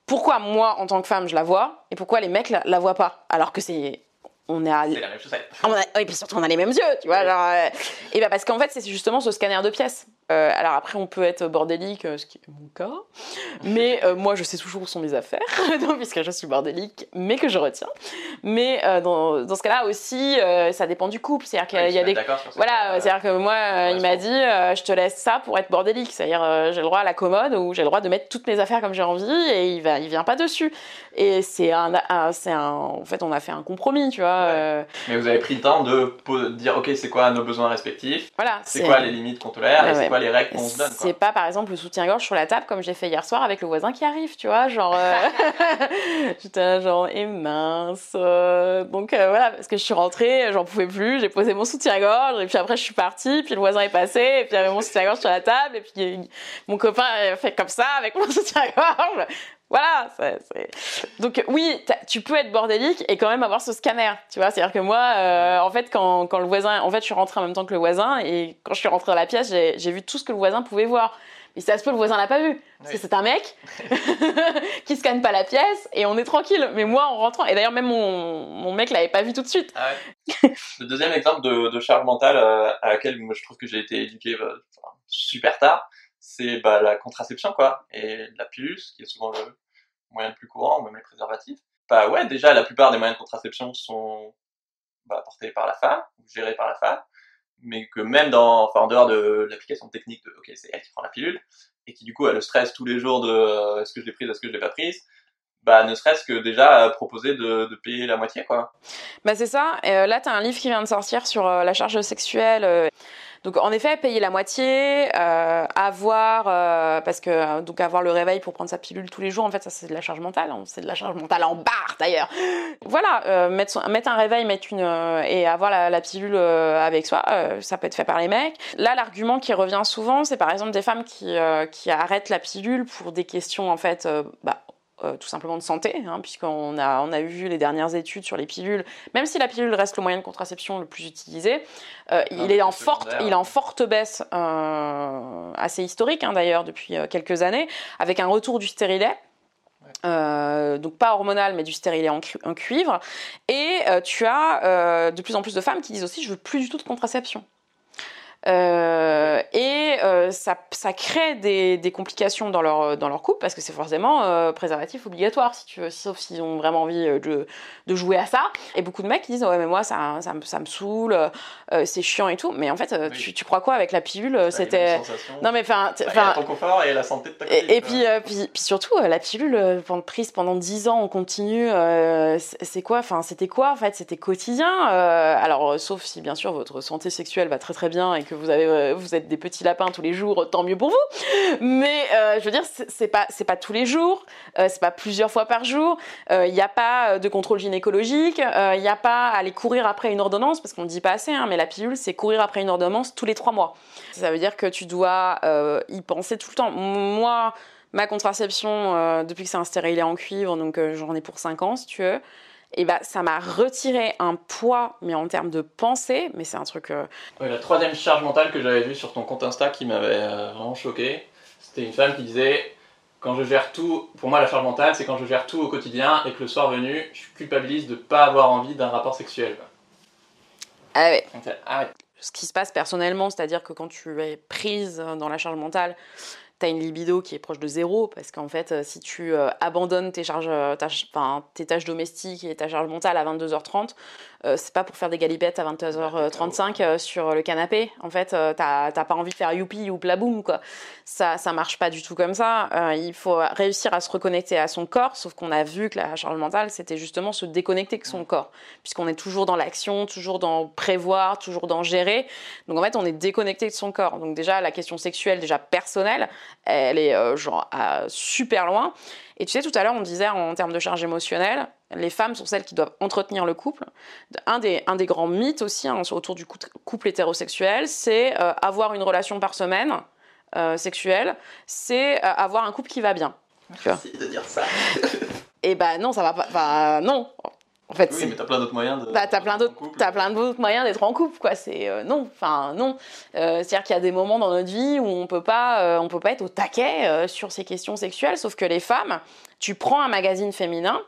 Speaker 2: pourquoi moi, en tant que femme, je la vois et pourquoi les mecs la, la voient pas? Alors que c'est on est à...
Speaker 1: C'est la même chose.
Speaker 2: on a- oui, puis surtout on a les mêmes yeux, tu vois. genre, euh, et bah parce qu'en fait, c'est justement ce scanner de pièces. Euh, alors après, on peut être bordélique, euh, ce qui est mon cas, mais euh, moi, je sais toujours où sont mes affaires, <laughs> donc, puisque je suis bordélique, mais que je retiens. Mais dans, dans ce cas-là aussi, euh, ça dépend du couple, c'est-à-dire qu'il y a- il y a des voilà, euh, c'est-à-dire que moi, il m'a dit, je te laisse ça pour être bordélique. C'est-à-dire, euh, j'ai le droit à la commode ou j'ai le droit de mettre toutes mes affaires comme j'ai envie et il va, il vient pas dessus. Et c'est un, un- c'est un, en fait, on a fait un compromis, tu vois.
Speaker 1: Ouais.
Speaker 2: euh,
Speaker 1: Mais vous avez pris le temps de dire, ok, c'est quoi nos besoins respectifs
Speaker 2: voilà.
Speaker 1: C'est quoi les limites qu'on tolère
Speaker 2: Ouais,
Speaker 1: et c'est quoi les règles qu'on se donne
Speaker 2: C'est pas par exemple le soutien-gorge sur la table comme j'ai fait hier soir avec le voisin qui arrive, tu vois, genre euh, <laughs> j'étais là, genre et mince. euh, donc euh, voilà, parce que je suis rentrée, j'en pouvais plus, j'ai posé mon soutien-gorge et puis après je suis partie, puis le voisin est passé et puis il y avait mon soutien-gorge sur la table et puis mon copain a fait comme ça avec mon <laughs> soutien-gorge. Voilà, c'est- donc oui, tu peux être bordélique et quand même avoir ce scanner, tu vois? C'est-à-dire que moi, euh, en fait, quand, quand le voisin, en fait, je suis rentrée en même temps que le voisin et quand je suis rentrée dans la pièce, j'ai j'ai vu tout ce que le voisin pouvait voir. Mais ça se peut, le voisin l'a pas vu. Parce que c'est un mec <laughs> qui scanne pas la pièce et on est tranquille. Mais moi, en rentrant, et d'ailleurs, même mon, mon mec l'avait pas vu tout de suite.
Speaker 1: Ah ouais. le deuxième exemple de, de charge mentale euh, à laquelle je trouve que j'ai été éduqué euh, super tard, c'est bah, la contraception quoi, et la pilule, qui est souvent le moyen le plus courant, ou même les préservatifs. Bah ouais, déjà la plupart des moyens de contraception sont bah, portés par la femme, gérés par la femme, mais que même en dehors de l'application technique de ok c'est elle qui prend la pilule, et qui du coup a le stress tous les jours de euh, est-ce que je l'ai prise, est-ce que je l'ai pas prise, bah ne serait-ce que déjà euh, proposer de, payer la moitié quoi.
Speaker 2: Bah c'est ça. Euh, là, tu as un livre qui vient de sortir sur euh, la charge sexuelle. Donc en effet, payer la moitié, euh, avoir euh, parce que euh, donc avoir le réveil pour prendre sa pilule tous les jours, en fait, ça c'est de la charge mentale. hein. C'est de la charge mentale en barre d'ailleurs. Voilà, euh, mettre, un réveil, mettre une et avoir la, pilule avec soi, ça peut être fait par les mecs. Là, l'argument qui revient souvent, c'est par exemple des femmes qui qui arrêtent la pilule pour des questions en fait, bah, euh, tout simplement de santé, hein, puisqu'on a, on a vu les dernières études sur les pilules, même si la pilule reste le moyen de contraception le plus utilisé, euh, il, est en forte, il est en forte baisse, euh, assez historique hein, d'ailleurs depuis quelques années, avec un retour du stérilet. Euh, donc pas hormonal mais du stérilet en, cu- en cuivre. Et euh, tu as euh, de plus en plus de femmes qui disent aussi je veux plus du tout de contraception et euh, ça, ça crée des, des complications dans leur, dans leur couple parce que c'est forcément euh, préservatif obligatoire si tu veux, sauf s'ils ont vraiment envie euh, de, de jouer à ça. Et beaucoup de mecs qui disent ouais mais moi ça, ça, me- ça me saoule, euh, c'est chiant et tout. Mais en fait euh,
Speaker 1: Oui.
Speaker 2: tu, tu crois quoi avec la pilule euh,
Speaker 1: les
Speaker 2: C'était non mais enfin
Speaker 1: Bah, ton confort et la santé de ta copine.
Speaker 2: et, puis, euh, puis, puis surtout, euh, la pilule euh, pendant- prise pendant 10 ans, on continue, euh, c'est quoi Enfin, c'était quoi en fait C'était quotidien. euh, alors, euh, sauf si bien sûr votre santé sexuelle va très très bien et que euh, vous êtes des petits lapins tous les jours, tant mieux pour vous. Mais euh, je veux dire, c'est pas, pas tous les jours, euh, c'est pas plusieurs fois par jour. Il n'y a pas euh, de contrôle gynécologique, il n'y a pas à aller courir après une ordonnance parce qu'on ne dit pas assez. Hein, mais la pilule, c'est courir après une ordonnance tous les trois mois. Ça veut dire que tu dois euh, y penser tout le temps. Moi, ma contraception, euh, depuis que c'est un stérilet en cuivre, donc euh, j'en ai pour 5 ans si tu veux, et bah ça m'a retiré un poids, mais en termes de pensée, mais c'est un truc. euh,
Speaker 1: Ouais, la troisième charge mentale que j'avais vue sur ton compte Insta qui m'avait euh, vraiment choqué, c'était une femme qui disait quand je gère tout, pour moi la charge mentale c'est quand je gère tout au quotidien et que le soir venu, je culpabilise de pas avoir envie d'un rapport sexuel.
Speaker 2: Ah ouais.
Speaker 1: Donc, c'est- ah ouais.
Speaker 2: ce qui se passe personnellement, c'est-à-dire que quand tu es prise dans la charge mentale, tu as une libido qui est proche de zéro, parce qu'en fait, euh, si tu euh, abandonnes tes, charges, euh, enfin, tes tâches domestiques et ta charge mentale à 22h30, euh, c'est pas pour faire des galipettes à 22h35 euh, sur le canapé. En fait, euh, t'as pas envie de faire youpi ou plaboum, quoi. Ça, ça marche pas du tout comme ça. Il faut réussir à se reconnecter à son corps, sauf qu'on a vu que la charge mentale, c'était justement se déconnecter de son corps, puisqu'on est toujours dans l'action, toujours dans prévoir, toujours dans gérer. Donc en fait, on est déconnecté de son corps. Donc déjà, la question sexuelle, déjà personnelle, elle est euh, genre à super loin. Et tu sais, tout à l'heure, on disait en termes de charge émotionnelle, les femmes sont celles qui doivent entretenir le couple. Un des, un des grands mythes aussi hein, autour du cou- couple hétérosexuel, c'est euh, avoir une relation par semaine euh, sexuelle, c'est avoir un couple qui va bien.
Speaker 1: Merci de dire ça.
Speaker 2: Et ben non, ça va pas. Enfin, non. En fait,
Speaker 1: Oui, mais t'as plein d'autres moyens de.
Speaker 2: Bah, t'as plein d'autres, t'as plein d'autres moyens d'être en couple, quoi. C'est euh, non, enfin non. Euh, C'est-à-dire qu'il y a des moments dans notre vie où on peut pas, euh, on peut pas être au taquet sur ces questions sexuelles. Sauf que les femmes, tu prends un magazine féminin,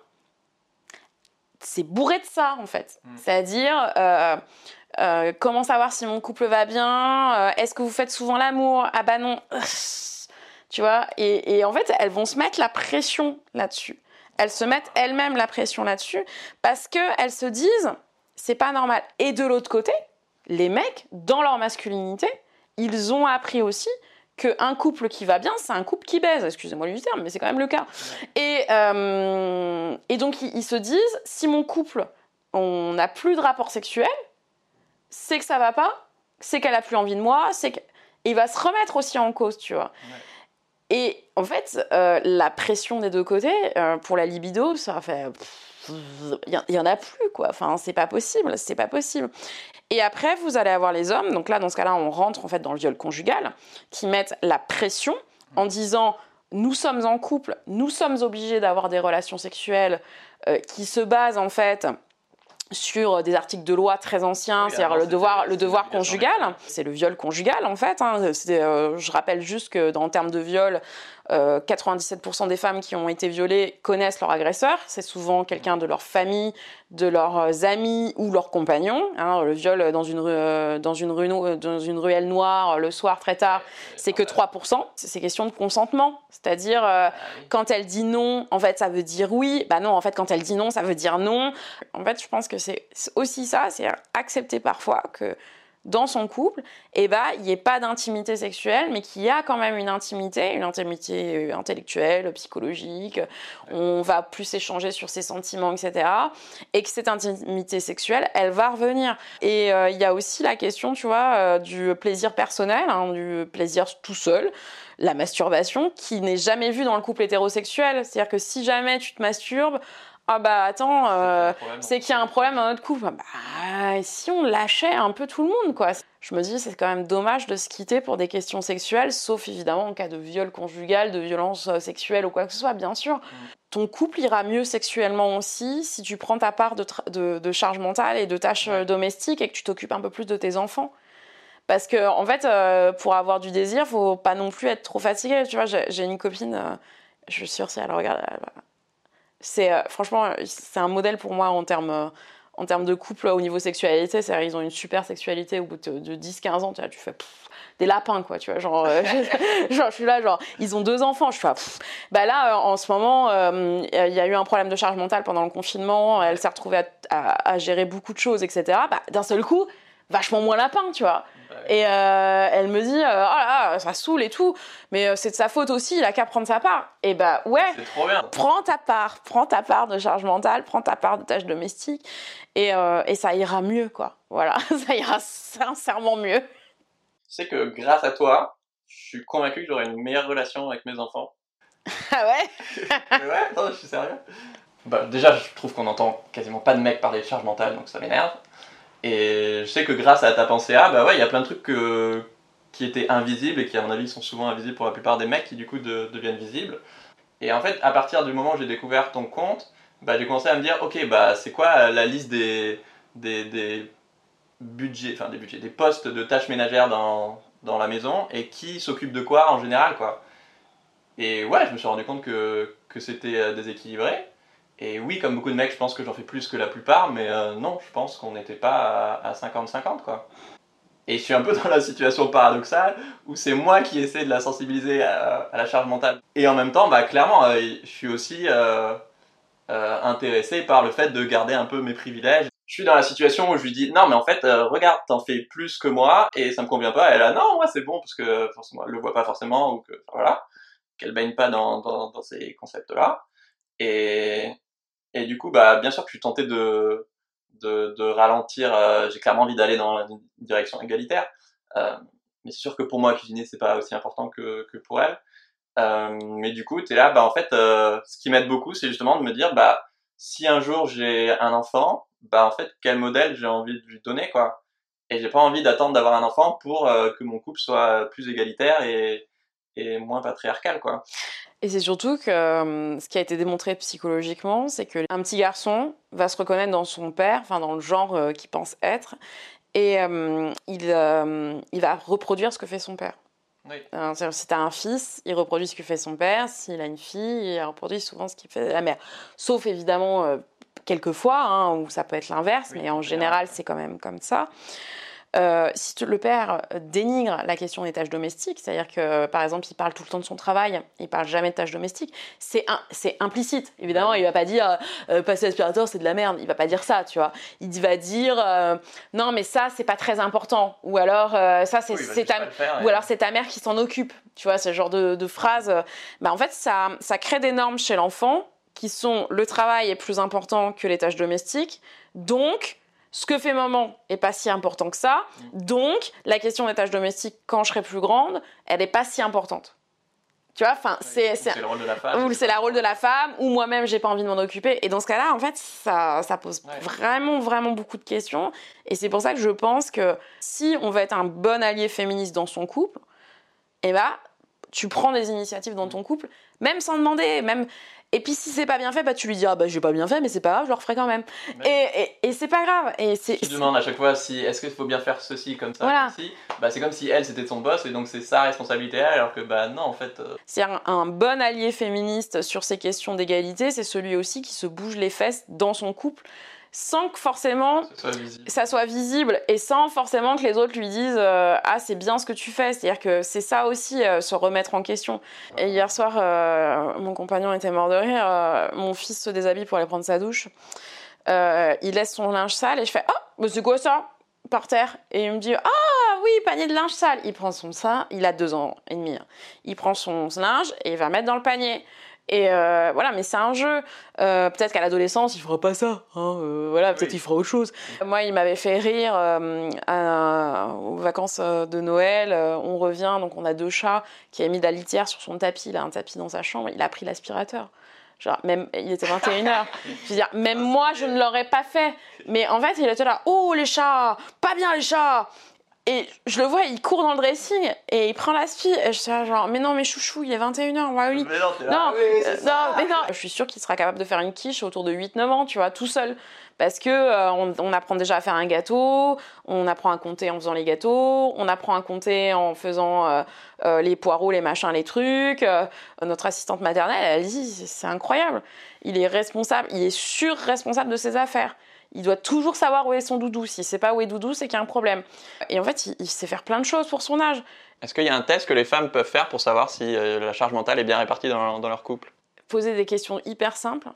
Speaker 2: c'est bourré de ça en fait. Mm. C'est-à-dire comment savoir si mon couple va bien Est-ce que vous faites souvent l'amour? Ah bah non. tu vois? Et, en fait, elles vont se mettre la pression là-dessus. Elles se mettent elles-mêmes la pression là-dessus parce qu'elles se disent c'est pas normal. Et de l'autre côté, les mecs, dans leur masculinité, ils ont appris aussi qu'un couple qui va bien, c'est un couple qui baise. Excusez-moi du terme, mais c'est quand même le cas. Et, euh, et donc, ils, se disent, si mon couple, on n'a plus de rapport sexuel, c'est que ça va pas, c'est qu'elle a plus envie de moi, c'est que... il va se remettre aussi en cause, tu vois. Et en fait, euh, la pression des deux côtés, euh, pour la libido, ça fait il y, en a plus quoi. Enfin, c'est pas possible, c'est pas possible. Et après, vous allez avoir les hommes. Donc là, dans ce cas-là, on rentre en fait dans le viol conjugal, qui mettent la pression en disant nous sommes en couple, nous sommes obligés d'avoir des relations sexuelles euh, qui se basent en fait sur des articles de loi très anciens, c'est-à-dire le devoir, le devoir conjugal. C'est le viol conjugal en fait. Hein. Euh, je rappelle juste que dans termes de viol, 97% euh, des femmes qui ont été violées connaissent leur agresseur. C'est souvent quelqu'un de leur famille, de leurs amis ou leurs compagnons. Hein. le viol dans une, euh, dans, une rue, dans une ruelle noire le soir très tard, c'est que 3%. C'est question de consentement. C'est-à-dire, euh, quand elle dit non, en fait, ça veut dire oui. Bah non, en fait, quand elle dit non, ça veut dire non. En fait, je pense que c'est aussi ça, c'est accepter parfois que dans son couple, eh ben, il n'y ait pas d'intimité sexuelle, mais qu'il y a quand même une intimité, une intimité euh, intellectuelle, psychologique, on va plus échanger sur ses sentiments, etc. Et que cette intimité sexuelle, elle va revenir. Et euh, il y a aussi la question, tu vois, euh, du plaisir personnel, hein, du plaisir tout seul, la masturbation, qui n'est jamais vue dans le couple hétérosexuel. C'est-à-dire que si jamais tu te masturbes, ah bah attends, c'est qu'il y a un problème dans notre couple. Bah, si on lâchait un peu tout le monde, quoi. Je me dis, c'est quand même dommage de se quitter pour des questions sexuelles, sauf évidemment en cas de viol conjugal, de violence euh, sexuelle ou quoi que ce soit, bien sûr. Mm. Ton couple ira mieux sexuellement aussi si tu prends ta part de, charge mentale et de tâches euh, domestiques et que tu t'occupes un peu plus de tes enfants. Parce que, en fait, euh, pour avoir du désir, faut pas non plus être trop fatigué. Tu vois, j'ai une copine, je suis sûre si elle regarde, c'est euh, franchement c'est un modèle pour moi en termes en termes de couple au niveau sexualité. C'est ils ont une super sexualité au bout de, 10-15 ans tu, vois, tu fais des lapins quoi tu vois genre, euh, <laughs> genre je suis là genre ils ont deux enfants je fais bah là euh, en ce moment il y a eu un problème de charge mentale pendant le confinement elle s'est retrouvée à, à, gérer beaucoup de choses etc bah, d'un seul coup vachement moins lapin tu vois et euh, elle me dit, euh, oh là, là, ça saoule et tout, mais euh, c'est de sa faute aussi, il a qu'à prendre sa part. Et bah ouais, prends ta part, prends ta part de charge mentale, prends ta part de tâches domestiques, et, et ça ira mieux, quoi. Voilà, <laughs> ça ira sincèrement mieux.
Speaker 1: Tu sais que grâce à toi, je suis convaincu que j'aurai une meilleure relation avec mes enfants. <laughs>
Speaker 2: ah ouais? <laughs>
Speaker 1: Ouais, attends, je suis sérieux. Bah, déjà, je trouve qu'on entend quasiment pas de mecs parler de charge mentale, donc ça m'énerve. Et je sais que grâce à ta pensée A, bah ouais, il y a plein de trucs qui étaient invisibles et qui, à mon avis, sont souvent invisibles pour la plupart des mecs qui, du coup, deviennent visibles. Et en fait, à partir du moment où j'ai découvert ton compte, bah, j'ai commencé à me dire, ok, bah, c'est quoi la liste des, des, des budgets, enfin des budgets, des postes de tâches ménagères dans, dans la maison et qui s'occupe de quoi en général, quoi. Et ouais, je me suis rendu compte que, que c'était euh, déséquilibré. Et oui, comme beaucoup de mecs, je pense que j'en fais plus que la plupart, mais euh, non, je pense qu'on n'était pas à 50-50, quoi. Et je suis un peu dans la situation paradoxale où c'est moi qui essaie de la sensibiliser à, la charge mentale. Et en même temps, bah, clairement, euh, je suis aussi euh, intéressé par le fait de garder un peu mes privilèges. Je suis dans la situation où je lui dis non mais en fait regarde t'en fais plus que moi et ça me convient pas. Elle a non moi c'est bon parce que forcément elle le voit pas forcément ou que voilà qu'elle baigne pas dans, dans, dans ces concepts là. Et, et du coup, bah, bien sûr que je suis tenté de, de, de ralentir. Euh, j'ai clairement envie d'aller dans une direction égalitaire. Euh, mais c'est sûr que pour moi, cuisiner, c'est pas aussi important que, que pour elle. Euh, mais du coup, tu là, bah, en fait, euh, ce qui m'aide beaucoup, c'est justement de me dire, bah, si un jour j'ai un enfant, bah, en fait, quel modèle j'ai envie de lui donner, quoi. Et j'ai pas envie d'attendre d'avoir un enfant pour que mon couple soit plus égalitaire et, et moins patriarcal, quoi.
Speaker 2: Et c'est surtout que euh, ce qui a été démontré psychologiquement, c'est que un petit garçon va se reconnaître dans son père, enfin dans le genre euh, qu'il pense être, et euh, il, il va reproduire ce que fait son père. Oui. si tu as un fils, il reproduit ce que fait son père. S'il a une fille, il reproduit souvent ce qu'il fait la mère. Sauf évidemment quelquefois, hein, ou ça peut être l'inverse,
Speaker 1: Oui,
Speaker 2: mais en général. c'est quand même comme ça. Euh, si le père dénigre la question des tâches domestiques, c'est-à-dire que par exemple il parle tout le temps de son travail, il parle jamais de tâches domestiques, c'est implicite. Évidemment, il va pas dire euh, passer l'aspirateur c'est de la merde, il va pas dire ça, tu vois. Il va dire euh, non mais ça c'est pas très important, ou alors euh, ça c'est
Speaker 1: Oui,
Speaker 2: ta
Speaker 1: faire,
Speaker 2: ou alors c'est ta mère qui s'en occupe. Tu vois, ce genre de, de phrase. euh, Bah, en fait, ça, ça crée des normes chez l'enfant qui sont le travail est plus important que les tâches domestiques. Donc, ce que fait maman est pas si important que ça. Donc, la question des tâches domestiques quand je serai plus grande, elle n'est pas si importante. Tu vois, enfin, c'est
Speaker 1: le rôle de la femme.
Speaker 2: ou c'est la rôle de la femme, ou moi-même j'ai pas envie de m'en occuper. Et dans ce cas-là, en fait, ça, ça pose
Speaker 1: Ouais.
Speaker 2: vraiment, vraiment beaucoup de questions. Et c'est pour ça que je pense que si on veut être un bon allié féministe dans son couple, eh ben, tu prends des initiatives dans ton couple, même sans demander, même. Et puis si c'est pas bien fait, bah, tu lui dis ah bah j'ai pas bien fait, mais c'est pas grave, je le referai quand même.
Speaker 1: Ouais.
Speaker 2: Et, et, et c'est pas grave. Et c'est
Speaker 1: Tu demandes à chaque fois si est-ce qu'il faut bien faire ceci comme ça
Speaker 2: Voilà.
Speaker 1: comme ci? Bah c'est comme si elle c'était son boss et donc c'est sa responsabilité à elle alors que bah non en fait euh,
Speaker 2: C'est un, un bon allié féministe sur ces questions d'égalité, c'est celui aussi qui se bouge les fesses dans son couple sans que forcément
Speaker 1: soit
Speaker 2: ça soit visible et sans forcément que les autres lui disent euh, ah c'est bien ce que tu fais. C'est-à-dire que c'est ça aussi euh, se remettre en question. Et hier soir, euh, mon compagnon était mort de rire. mon fils se déshabille pour aller prendre sa douche. Il laisse son linge sale et je fais ah mais c'est quoi ça? Par terre et il me dit ah oui panier de linge sale. Il prend son sein, il a deux ans et demi. hein. Il prend son linge et il va mettre dans le panier. Et euh, voilà, mais c'est un jeu. Euh, peut-être qu'à l'adolescence, il fera pas ça. hein, euh, voilà, peut-être
Speaker 1: Oui.
Speaker 2: il fera autre chose. Moi, il m'avait fait rire à- aux vacances de Noël. on revient, donc on a deux chats qui avaient mis de la litière sur son tapis. Il a un tapis dans sa chambre. Il a pris l'aspirateur. Genre, même, il était 21h. Je veux dire, même moi, je ne l'aurais pas fait. Mais en fait, il était là. Oh, les chats Pas bien, les chats Et je le vois, il court dans le dressing et il prend l'aspi. Et je suis là, genre, mais non, mais chouchou, il est 21h, on va au lit.
Speaker 1: Mais non, là,
Speaker 2: Non,
Speaker 1: oui,
Speaker 2: euh, non, mais non. Je suis sûre qu'il sera capable de faire une quiche autour de 8-9 ans, tu vois, tout seul. Parce que euh, on, on apprend déjà à faire un gâteau, on apprend à compter en faisant les gâteaux, on apprend à compter en faisant euh, euh, les poireaux, les machins, les trucs. Euh, notre assistante maternelle, elle dit, c'est incroyable. Il est responsable, il est sur-responsable de ses affaires. Il doit toujours savoir où est son doudou. S'il sait pas où est doudou, c'est qu'il y a un problème. Et en fait, il, il sait faire plein de choses pour son âge.
Speaker 1: Est-ce qu'il y a un test que les femmes peuvent faire pour savoir si euh, la charge mentale est bien répartie dans, dans leur couple?
Speaker 2: Poser des questions hyper simples.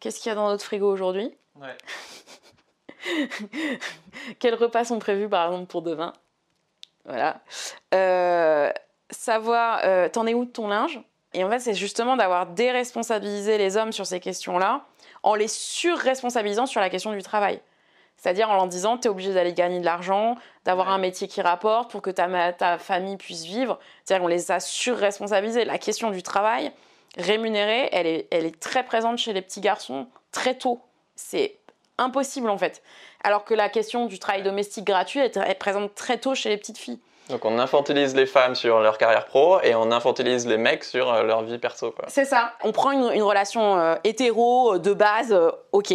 Speaker 2: Qu'est-ce qu'il y a dans notre frigo aujourd'hui?
Speaker 1: Ouais. <laughs>
Speaker 2: Quels repas sont prévus par exemple pour demain? Voilà. Euh, savoir, euh, t'en es où de ton linge? Et en fait, c'est justement d'avoir déresponsabilisé les hommes sur ces questions-là en les surresponsabilisant sur la question du travail. C'est-à-dire en leur disant, t'es obligé d'aller gagner de l'argent, d'avoir
Speaker 1: Ouais.
Speaker 2: un métier qui rapporte pour que ta, ta famille puisse vivre. C'est-à-dire qu'on les a surresponsabilisés. La question du travail rémunéré, elle est, elle est très présente chez les petits garçons très tôt. C'est impossible en fait. Alors que la question du travail domestique gratuit est, est présente très tôt chez les petites filles.
Speaker 1: Donc on infantilise les femmes sur leur carrière pro et on infantilise les mecs sur euh, leur vie perso.
Speaker 2: C'est ça. On prend une, une relation euh, hétéro euh, de base, euh, ok.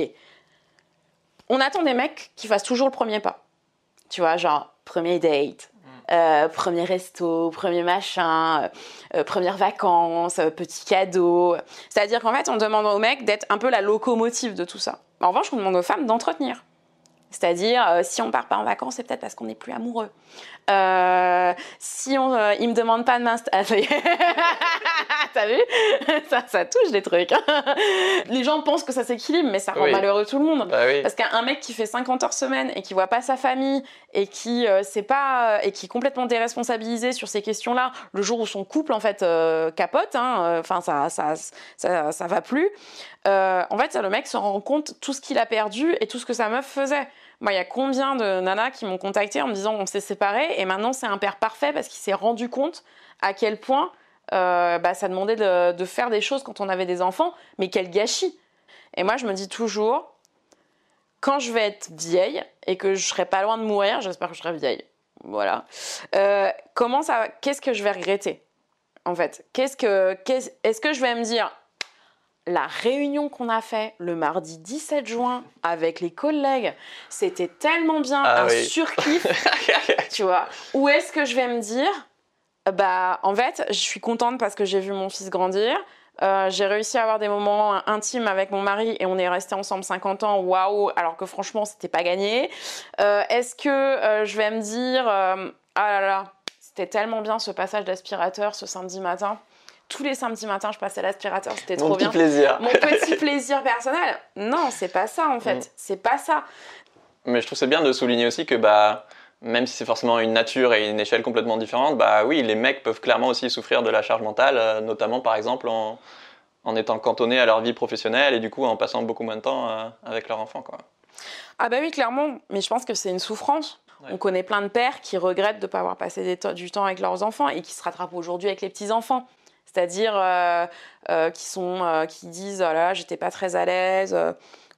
Speaker 2: On attend des mecs qui fassent toujours le premier pas. Tu vois, genre premier date, euh, premier resto, premier machin, euh, euh, première vacances, euh, petit cadeau. C'est-à-dire qu'en fait, on demande aux mecs d'être un peu la locomotive de tout ça. En revanche, on demande aux femmes d'entretenir. C'est-à-dire, euh, si on part pas en vacances, c'est peut-être parce qu'on n'est plus amoureux. Euh, si on, euh, il me demande pas de m'installer. Ah, ça y est. <laughs> T'as vu? Ça, ça touche des trucs. hein. Les gens pensent que ça s'équilibre, mais ça rend
Speaker 1: Oui.
Speaker 2: malheureux tout le monde.
Speaker 1: Bah oui.
Speaker 2: Parce qu'un mec qui fait 50 heures semaine et qui voit pas sa famille et qui euh, sait pas et qui est complètement déresponsabilisé sur ces questions-là, le jour où son couple en fait euh, capote, hein, euh, enfin ça, ça, ça, ça va plus. euh, en fait, le mec se rend compte tout ce qu'il a perdu et tout ce que sa meuf faisait. Moi, il y a combien de nanas qui m'ont contacté en me disant on s'est séparés et maintenant c'est un père parfait parce qu'il s'est rendu compte à quel point euh, bah, ça demandait de, faire des choses quand on avait des enfants, mais quel gâchis. Et moi, je me dis toujours, quand je vais être vieille et que je serai pas loin de mourir, j'espère que je serai vieille. Voilà. Euh, comment ça, qu'est-ce que je vais regretter En fait, qu'est-ce que, qu'est-ce- est-ce que je vais me dire la réunion qu'on a fait le mardi 17 juin avec les collègues, c'était tellement bien,
Speaker 1: Ah
Speaker 2: un
Speaker 1: oui.
Speaker 2: surkiff, <laughs> tu vois. Ou est-ce que je vais me dire, bah, en fait, je suis contente parce que j'ai vu mon fils grandir, Euh, j'ai réussi à avoir des moments intimes avec mon mari et on est resté ensemble 50 ans, waouh, alors que franchement, c'était pas gagné. Euh, est-ce que euh, je vais me dire, ah là là, c'était tellement bien ce passage d'aspirateur ce samedi matin tous les samedis matins, je passais l'aspirateur, c'était trop bien.
Speaker 1: Mon petit plaisir.
Speaker 2: Mon petit <laughs> plaisir personnel. Non, c'est pas ça en fait. Mm. C'est pas ça.
Speaker 1: Mais je trouve c'est bien de souligner aussi que bah même si c'est forcément une nature et une échelle complètement différente, bah oui, les mecs peuvent clairement aussi souffrir de la charge mentale, euh, notamment par exemple en, en, étant cantonnés à leur vie professionnelle et du coup en passant beaucoup moins de temps euh, avec leur enfant. Quoi.
Speaker 2: Ah bah oui, clairement, mais je pense que c'est une souffrance. On connaît plein de pères qui regrettent de ne pas avoir passé du temps avec leurs enfants et qui se rattrapent aujourd'hui avec les petits-enfants. C'est-à-dire euh, qui, sont, qui disent oh j'étais pas très à l'aise,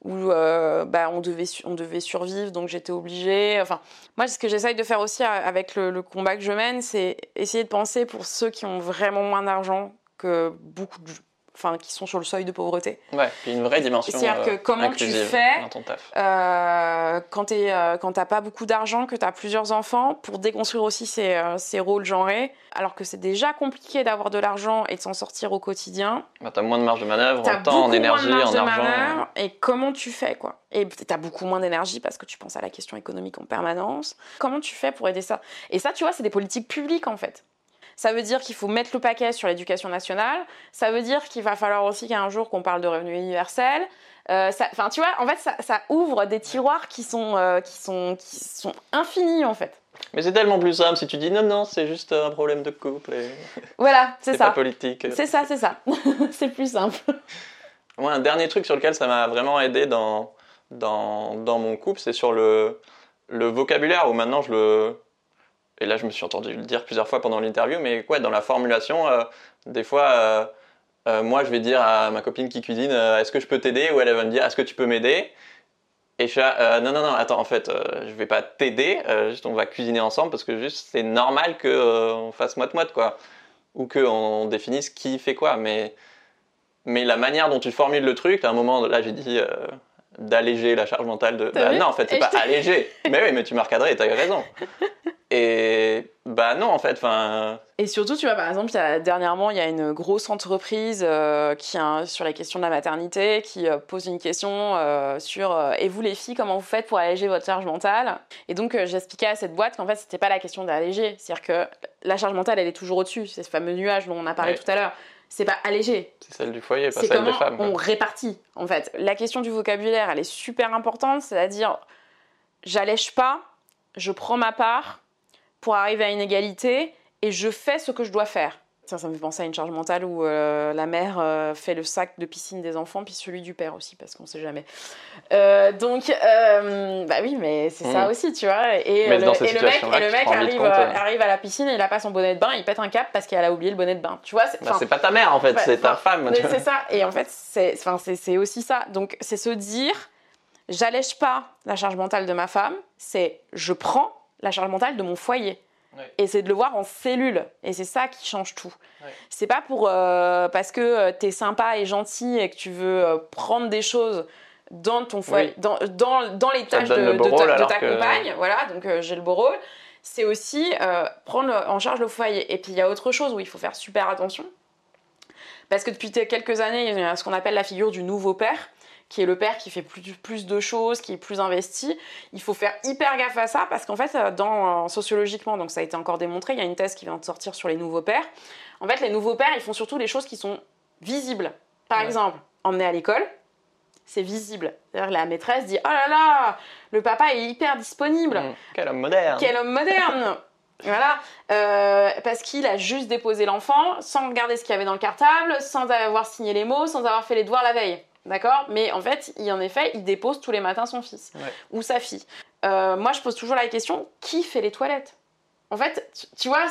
Speaker 2: euh, bah, on, devait, on devait survivre, donc j'étais obligée. Enfin, moi, ce que j'essaye de faire aussi avec le, combat que je mène, c'est essayer de penser pour ceux qui ont vraiment moins d'argent que beaucoup de, enfin, qui sont sur le seuil de pauvreté.
Speaker 1: Ouais, puis une vraie dimension.
Speaker 2: C'est-à-dire que euh, comment tu fais euh, quand tu euh, n'as pas beaucoup d'argent, que tu as plusieurs enfants, pour déconstruire aussi ces, ces, rôles genrés, alors que c'est déjà compliqué d'avoir de l'argent et de s'en sortir au quotidien.
Speaker 1: Bah, tu as moins de marge de manœuvre en temps, en énergie, en argent.
Speaker 2: et comment tu fais quoi? Et tu as beaucoup moins d'énergie parce que tu penses à la question économique en permanence. Comment tu fais pour aider ça? Et ça, tu vois, c'est des politiques publiques en fait. Ça veut dire qu'il faut mettre le paquet sur l'éducation nationale. Ça veut dire qu'il va falloir aussi qu'un jour qu'on parle de revenu universel. Euh, enfin, tu vois, en fait, ça, ouvre des tiroirs qui sont, euh, qui, sont, qui sont infinis, en fait.
Speaker 1: Mais c'est tellement plus simple si tu dis non, non, c'est juste un problème de couple. Et... <laughs>
Speaker 2: Voilà, c'est ça.
Speaker 1: pas politique.
Speaker 2: C'est ça, c'est ça. <laughs> c'est plus simple. <laughs>
Speaker 1: Moi, un dernier truc sur lequel ça m'a vraiment aidé dans, dans, dans mon couple, c'est sur le, le vocabulaire où maintenant je le, et là je me suis entendu le dire plusieurs fois pendant l'interview, mais quoi, dans la formulation, euh, des fois, euh, euh, moi je vais dire à ma copine qui cuisine, est-ce que je peux t'aider? Ou elle, va me dire, est-ce que tu peux m'aider? Et je suis là, non, non, non, attends, en fait, je vais pas t'aider, juste on va cuisiner ensemble parce que juste c'est normal qu'on fasse moite-moite, quoi. Ou qu'on définisse qui fait quoi, mais, mais la manière dont tu formules le truc, à un moment, là j'ai dit d'alléger la charge mentale de. Bah, non, en fait, c'est pas alléger. <laughs> mais oui, mais tu m'as recadré et t'as eu raison. Et bah non, en fait, enfin.
Speaker 2: Et surtout, tu vois, par exemple, dernièrement, il y a une grosse entreprise euh, qui a, sur la question de la maternité qui euh, pose une question euh, sur et vous les filles, comment vous faites pour alléger votre charge mentale? Et donc, j'expliquais à cette boîte qu'en fait, c'était pas la question d'alléger, c'est-à-dire que la charge mentale, elle est toujours au-dessus. C'est ce fameux nuage dont on a parlé tout à l'heure. C'est pas allégé.
Speaker 1: C'est celle du foyer, pas celle des femmes.
Speaker 2: On répartit, en fait. La question du vocabulaire, elle est super importante, c'est-à-dire, j'allège pas, je prends ma part pour arriver à une égalité et je fais ce que je dois faire. Ça, ça me fait penser à une charge mentale où euh, la mère euh, fait le sac de piscine des enfants, puis celui du père aussi, parce qu'on sait jamais. Euh, donc, bah oui, mais c'est ça mmh. aussi, tu vois. Et, le, mec, et le mec arrive, arrive, à la piscine et il a pas son bonnet de bain, il pète un cap parce qu'elle a oublié le bonnet de bain. Tu vois,
Speaker 1: c'est bah, pas ta mère en fait, c'est ta femme.
Speaker 2: C'est ça. Et en fait, c'est aussi ça. Donc, c'est se dire, j'allège pas la charge mentale de ma femme, c'est je prends la charge mentale de mon foyer. Et c'est de le voir en cellule. Et c'est ça qui change tout. C'est pas pour euh, parce que euh, tu es sympa et gentil et que tu veux euh, prendre des choses dans ton foyer, dans, dans, dans, les tâches de, ta, compagne. Voilà, donc j'ai le beau rôle. C'est aussi prendre en charge le foyer. Et puis il y a autre chose où il faut faire super attention. Parce que depuis quelques années, il y a ce qu'on appelle la figure du nouveau père qui est le père qui fait plus, plus de choses, qui est plus investi. Il faut faire hyper gaffe à ça parce qu'en fait, euh, dans, euh, sociologiquement, donc ça a été encore démontré, il y a une thèse qui vient de sortir sur les nouveaux pères. En fait, les nouveaux pères, ils font surtout les choses qui sont visibles. Par exemple, emmener à l'école, c'est visible. C'est-à-dire la maîtresse dit Oh là là, le papa est hyper disponible. Mmh.
Speaker 1: quel homme moderne.
Speaker 2: Quel homme moderne. Voilà, euh, parce qu'il a juste déposé l'enfant sans regarder ce qu'il y avait dans le cartable, sans avoir signé les mots, sans avoir fait les devoirs la veille. D'accord? Mais en fait, il, en effet, il dépose tous les matins son fils ou sa fille. Euh, moi, je pose toujours la question qui fait les toilettes? En fait, tu, vois,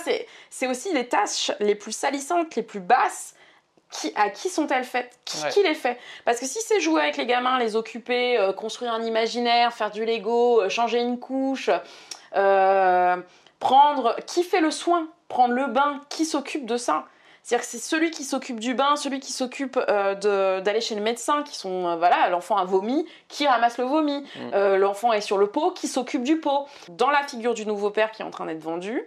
Speaker 2: c'est aussi les tâches les plus salissantes, les plus basses. Qui, à qui sont-elles faites? Qui, les fait? Parce que si c'est jouer avec les gamins, les occuper, euh, construire un imaginaire, faire du Lego, euh, changer une couche, prendre. Qui fait le soin? Prendre le bain Qui s'occupe de ça? C'est-à-dire que c'est celui qui s'occupe du bain, celui qui s'occupe euh, d'aller chez le médecin, qui sont, euh, voilà, l'enfant a vomi, qui ramasse le vomi. Mm. Euh, l'enfant est sur le pot, qui s'occupe du pot. Dans la figure du nouveau père qui est en train d'être vendu,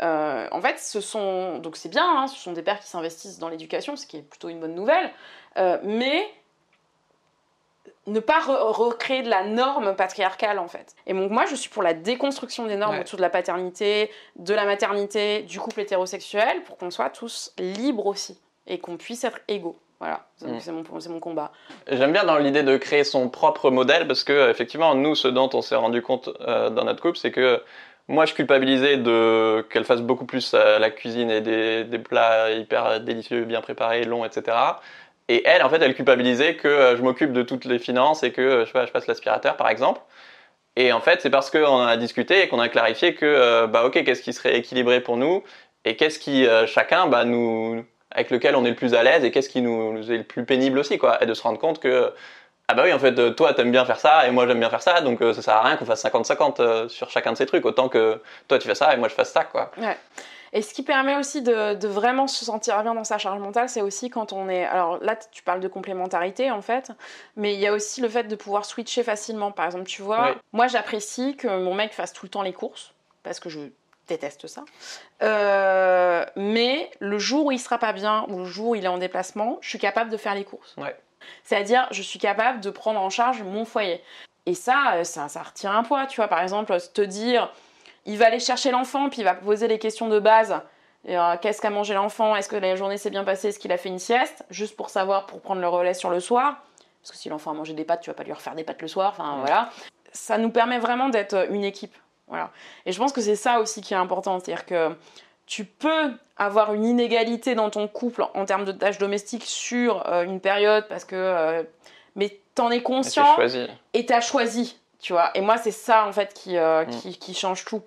Speaker 2: en fait, ce sont donc c'est bien, hein, ce sont des pères qui s'investissent dans l'éducation, ce qui est plutôt une bonne nouvelle, mais ne pas recréer de la norme patriarcale en fait. Et donc moi je suis pour la déconstruction des normes autour de la paternité, de la maternité, du couple hétérosexuel, pour qu'on soit tous libres aussi et qu'on puisse être égaux. Voilà, mm. c'est mon, mon, combat.
Speaker 1: J'aime bien dans l'idée de créer son propre modèle parce que effectivement nous ce dont on s'est rendu compte euh, dans notre couple c'est que moi je culpabilisais de qu'elle fasse beaucoup plus euh, la cuisine et des, des plats hyper délicieux, bien préparés, longs, etc. Et elle, en fait, elle culpabilisait que euh, je m'occupe de toutes les finances et que euh, je, je passe l'aspirateur, par exemple. Et en fait, c'est parce qu'on a discuté et qu'on a clarifié que, euh, bah, ok, qu'est-ce qui serait équilibré pour nous et qu'est-ce qui, chacun, bah, nous, avec lequel on est le plus à l'aise et qu'est-ce qui nous, est le plus pénible aussi, quoi. Et de se rendre compte que, ah bah oui, en fait, toi, t'aimes bien faire ça et moi, j'aime bien faire ça, donc ça sert à rien qu'on fasse 50-50 sur chacun de ces trucs, autant que toi, tu fais ça et moi, je fasse ça, quoi.
Speaker 2: Ouais. Et ce qui permet aussi de, vraiment se sentir bien dans sa charge mentale, c'est aussi quand on est. Alors là, tu parles de complémentarité en fait, mais il y a aussi le fait de pouvoir switcher facilement. Par exemple, tu vois, moi j'apprécie que mon mec fasse tout le temps les courses, parce que je déteste ça. Euh, mais le jour où il sera pas bien, ou le jour où il est en déplacement, je suis capable de faire les courses. C'est-à-dire, je suis capable de prendre en charge mon foyer. Et ça, ça, ça retire un poids, tu vois. Par exemple, te dire il va aller chercher l'enfant, puis il va poser les questions de base. Euh, qu'est-ce qu'a mangé l'enfant? Est-ce que la journée s'est bien passée? Est-ce qu'il a fait une sieste? Juste pour savoir, pour prendre le relais sur le soir. Parce que si l'enfant a mangé des pâtes, tu vas pas lui refaire des pâtes le soir. Enfin, voilà. Ça nous permet vraiment d'être euh, une équipe. Voilà. Et je pense que c'est ça aussi qui est important. C'est-à-dire que tu peux avoir une inégalité dans ton couple en termes de tâches domestiques sur euh, une période parce que. mais t'en es conscient et t'as choisi tu vois. Et moi, c'est ça, en fait, qui, euh, mm. qui, change tout.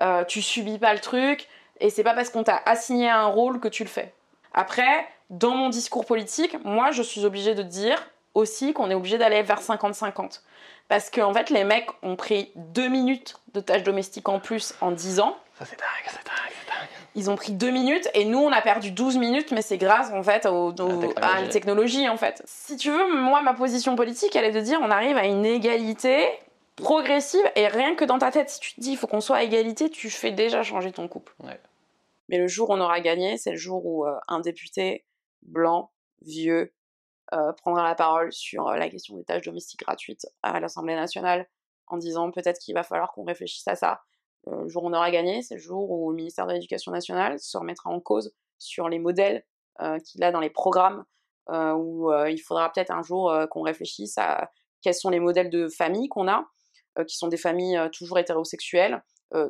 Speaker 2: Euh, tu subis pas le truc, et c'est pas parce qu'on t'a assigné un rôle que tu le fais. Après, dans mon discours politique, moi, je suis obligée de dire aussi qu'on est obligé d'aller vers 50-50. Parce qu'en en fait, les mecs ont pris deux minutes de tâches domestiques en plus en 10 ans.
Speaker 1: Ça, c'est dingue, c'est dingue, c'est dingue.
Speaker 2: Ils ont pris deux minutes et nous, on a perdu 12 minutes, mais c'est grâce, en fait, au, à la technologie, en fait. Si tu veux, moi, ma position politique, elle est de dire on arrive à une égalité progressive et rien que dans ta tête, si tu te dis il faut qu'on soit à égalité, tu fais déjà changer ton couple. Mais le jour où on aura gagné, c'est le jour où euh, un député blanc, vieux, euh, prendra la parole sur euh, la question des tâches domestiques gratuites à l'Assemblée nationale en disant peut-être qu'il va falloir qu'on réfléchisse à ça. Le jour où on aura gagné, c'est le jour où le ministère de l'Éducation nationale se remettra en cause sur les modèles qu'il a dans les programmes, où il faudra peut-être un jour qu'on réfléchisse à quels sont les modèles de famille qu'on a, qui sont des familles toujours hétérosexuelles,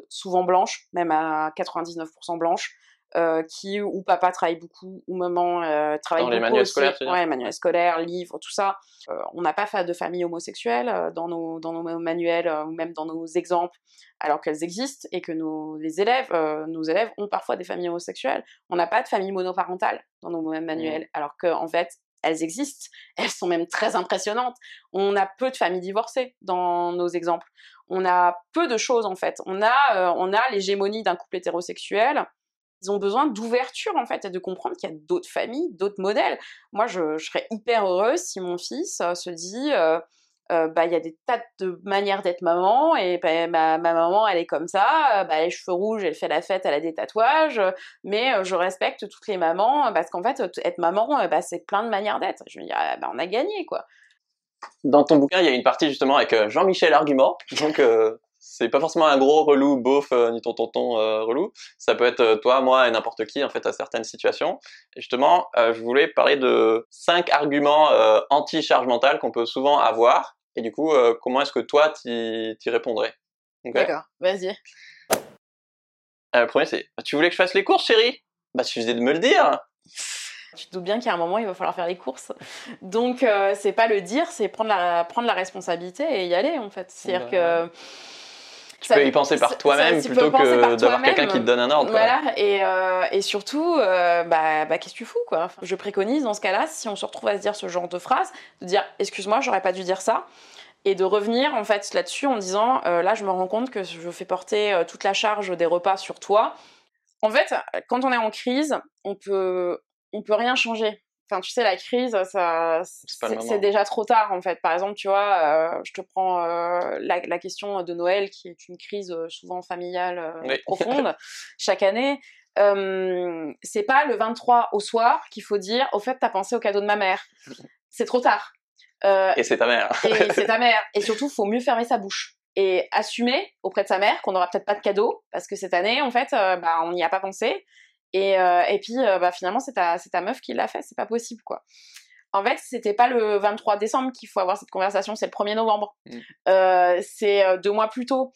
Speaker 2: souvent blanches, même à 99% blanches, euh, qui où papa travaille beaucoup, où maman euh, travaille
Speaker 1: dans
Speaker 2: beaucoup.
Speaker 1: les manuels scolaires,
Speaker 2: ouais, manuels scolaires, livres, tout ça. Euh, on n'a pas de famille homosexuelle dans nos dans nos manuels ou même dans nos exemples, alors qu'elles existent et que nos les élèves nos élèves ont parfois des familles homosexuelles. On n'a pas de famille monoparentale dans nos manuels, mmh. alors qu'en en fait elles existent, <laughs> elles sont même très impressionnantes. On a peu de familles divorcées dans nos exemples. On a peu de choses en fait. On a, on a l'hégémonie d'un couple hétérosexuel ils ont besoin d'ouverture en fait et de comprendre qu'il y a d'autres familles, d'autres modèles. Moi, je, serais hyper heureuse si mon fils euh, se dit, euh, euh, bah il y a des tas de manières d'être maman et bah, ma, maman elle est comme ça, bah, les cheveux rouges, elle fait la fête, elle a des tatouages, mais je respecte toutes les mamans parce qu'en fait être maman, bah, c'est plein de manières d'être. Je me dis, ah, bah, on a gagné quoi.
Speaker 1: Dans ton bouquin, il y a une partie justement avec Jean-Michel Argument, donc c'est pas forcément un gros relou, beauf, euh, ni ton tonton euh, relou. Ça peut être euh, toi, moi et n'importe qui en fait à certaines situations. Et justement, je voulais parler de cinq arguments anti-charge mentale qu'on peut souvent avoir. Et du coup, comment est-ce que toi t'y répondrais?
Speaker 2: D'accord, vas-y.
Speaker 1: le premier, c'est Tu voulais que je fasse les courses, chérie? Bah, suffisait de me le dire.
Speaker 2: Tu te doutes bien qu'à un moment, il va falloir faire les courses. Donc, c'est pas le dire, c'est prendre la, prendre la responsabilité et y aller, en fait. C'est-à-dire que
Speaker 1: tu peux y penser par toi-même plutôt que d'avoir quelqu'un qui te donne un ordre.
Speaker 2: Voilà, et, euh, et surtout, euh, bah, bah qu'est-ce que tu fous quoi? Je préconise dans ce cas-là, si on se retrouve à se dire ce genre de phrase, de dire excuse-moi, j'aurais pas dû dire ça, et de revenir en fait là-dessus en disant euh, là, je me rends compte que je fais porter toute la charge des repas sur toi. En fait, quand on est en crise, on peut on peut rien changer. Enfin, tu sais, la crise, ça,
Speaker 1: C'est
Speaker 2: déjà trop tard en fait. Par exemple, tu vois, euh, je te prends euh, la, la question de Noël, qui est une crise euh, souvent familiale
Speaker 1: Oui.
Speaker 2: profonde <laughs> chaque année. C'est pas le 23 au soir qu'il faut dire, au fait, t'as pensé au cadeau de ma mère. C'est trop tard.
Speaker 1: Et c'est ta mère.
Speaker 2: et <laughs> c'est ta mère. Et surtout, faut mieux fermer sa bouche et assumer auprès de sa mère qu'on n'aura peut-être pas de cadeau parce que cette année, en fait, euh, bah, on n'y a pas pensé. Et, euh, et puis, euh, bah, finalement, c'est ta, meuf qui l'a fait. C'est pas possible, quoi. En fait, c'était pas le 23 décembre qu'il faut avoir cette conversation, c'est le 1er novembre.
Speaker 1: Mm.
Speaker 2: Euh, c'est deux mois plus tôt.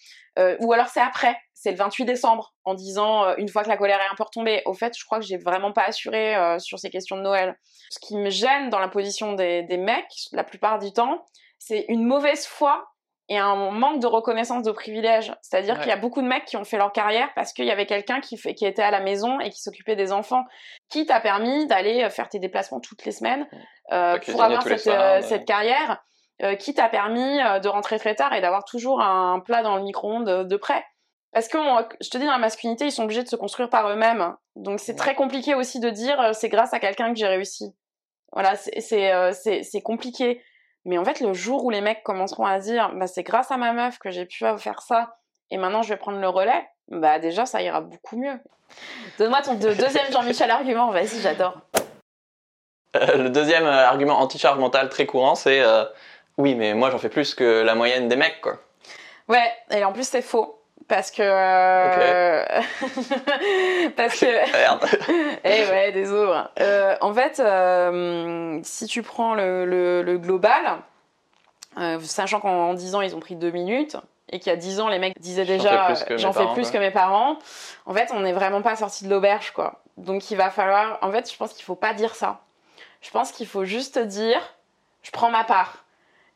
Speaker 2: Ou alors c'est après, c'est le 28 décembre, en disant, une fois que la colère est un peu retombée, au fait, je crois que j'ai vraiment pas assuré sur ces questions de Noël. Ce qui me gêne dans la position des, des mecs, la plupart du temps, c'est une mauvaise foi et un manque de reconnaissance de privilèges. C'est-à-dire
Speaker 1: Ouais.
Speaker 2: qu'il y a beaucoup de mecs qui ont fait leur carrière parce qu'il y avait quelqu'un qui, fait, qui était à la maison et qui s'occupait des enfants, qui t'a permis d'aller euh, faire tes déplacements toutes les semaines euh, pour avoir cette,
Speaker 1: soirs,
Speaker 2: euh, cette carrière, euh, qui t'a permis de rentrer très tard et d'avoir toujours un plat dans le micro-ondes de, près. Parce que on- je te dis, dans la masculinité, ils sont obligés de se construire par eux-mêmes. Donc c'est
Speaker 1: Ouais.
Speaker 2: très compliqué aussi de dire c'est grâce à quelqu'un que j'ai réussi. Voilà, c'est compliqué. Mais en fait, le jour où les mecs commenceront à dire bah, c'est grâce à ma meuf que j'ai pu faire ça et maintenant je vais prendre le relais, bah déjà ça ira beaucoup mieux. Donne-moi ton deux- deuxième Jean-Michel <laughs> argument, vas-y, j'adore.
Speaker 1: Euh, le deuxième euh, argument anti-charge mentale très courant, c'est euh, oui, mais moi j'en fais plus que la moyenne des mecs, quoi.
Speaker 2: Ouais, et en plus c'est faux. Parce que. euh, <laughs> parce que. <laughs>
Speaker 1: Merde. <laughs>
Speaker 2: Eh ouais, désolé. Euh, en fait, euh, si tu prends le, le- le global, euh, sachant qu'en 10 ans ils ont pris 2 minutes, et qu'il y a 10 ans les mecs disaient déjà euh, j'en fais
Speaker 1: parents,
Speaker 2: plus
Speaker 1: quoi.
Speaker 2: que mes parents, en fait on n'est vraiment pas sorti de l'auberge quoi. Donc il va falloir. En fait, je pense qu'il faut pas dire ça. Je pense qu'il faut juste dire je prends ma part.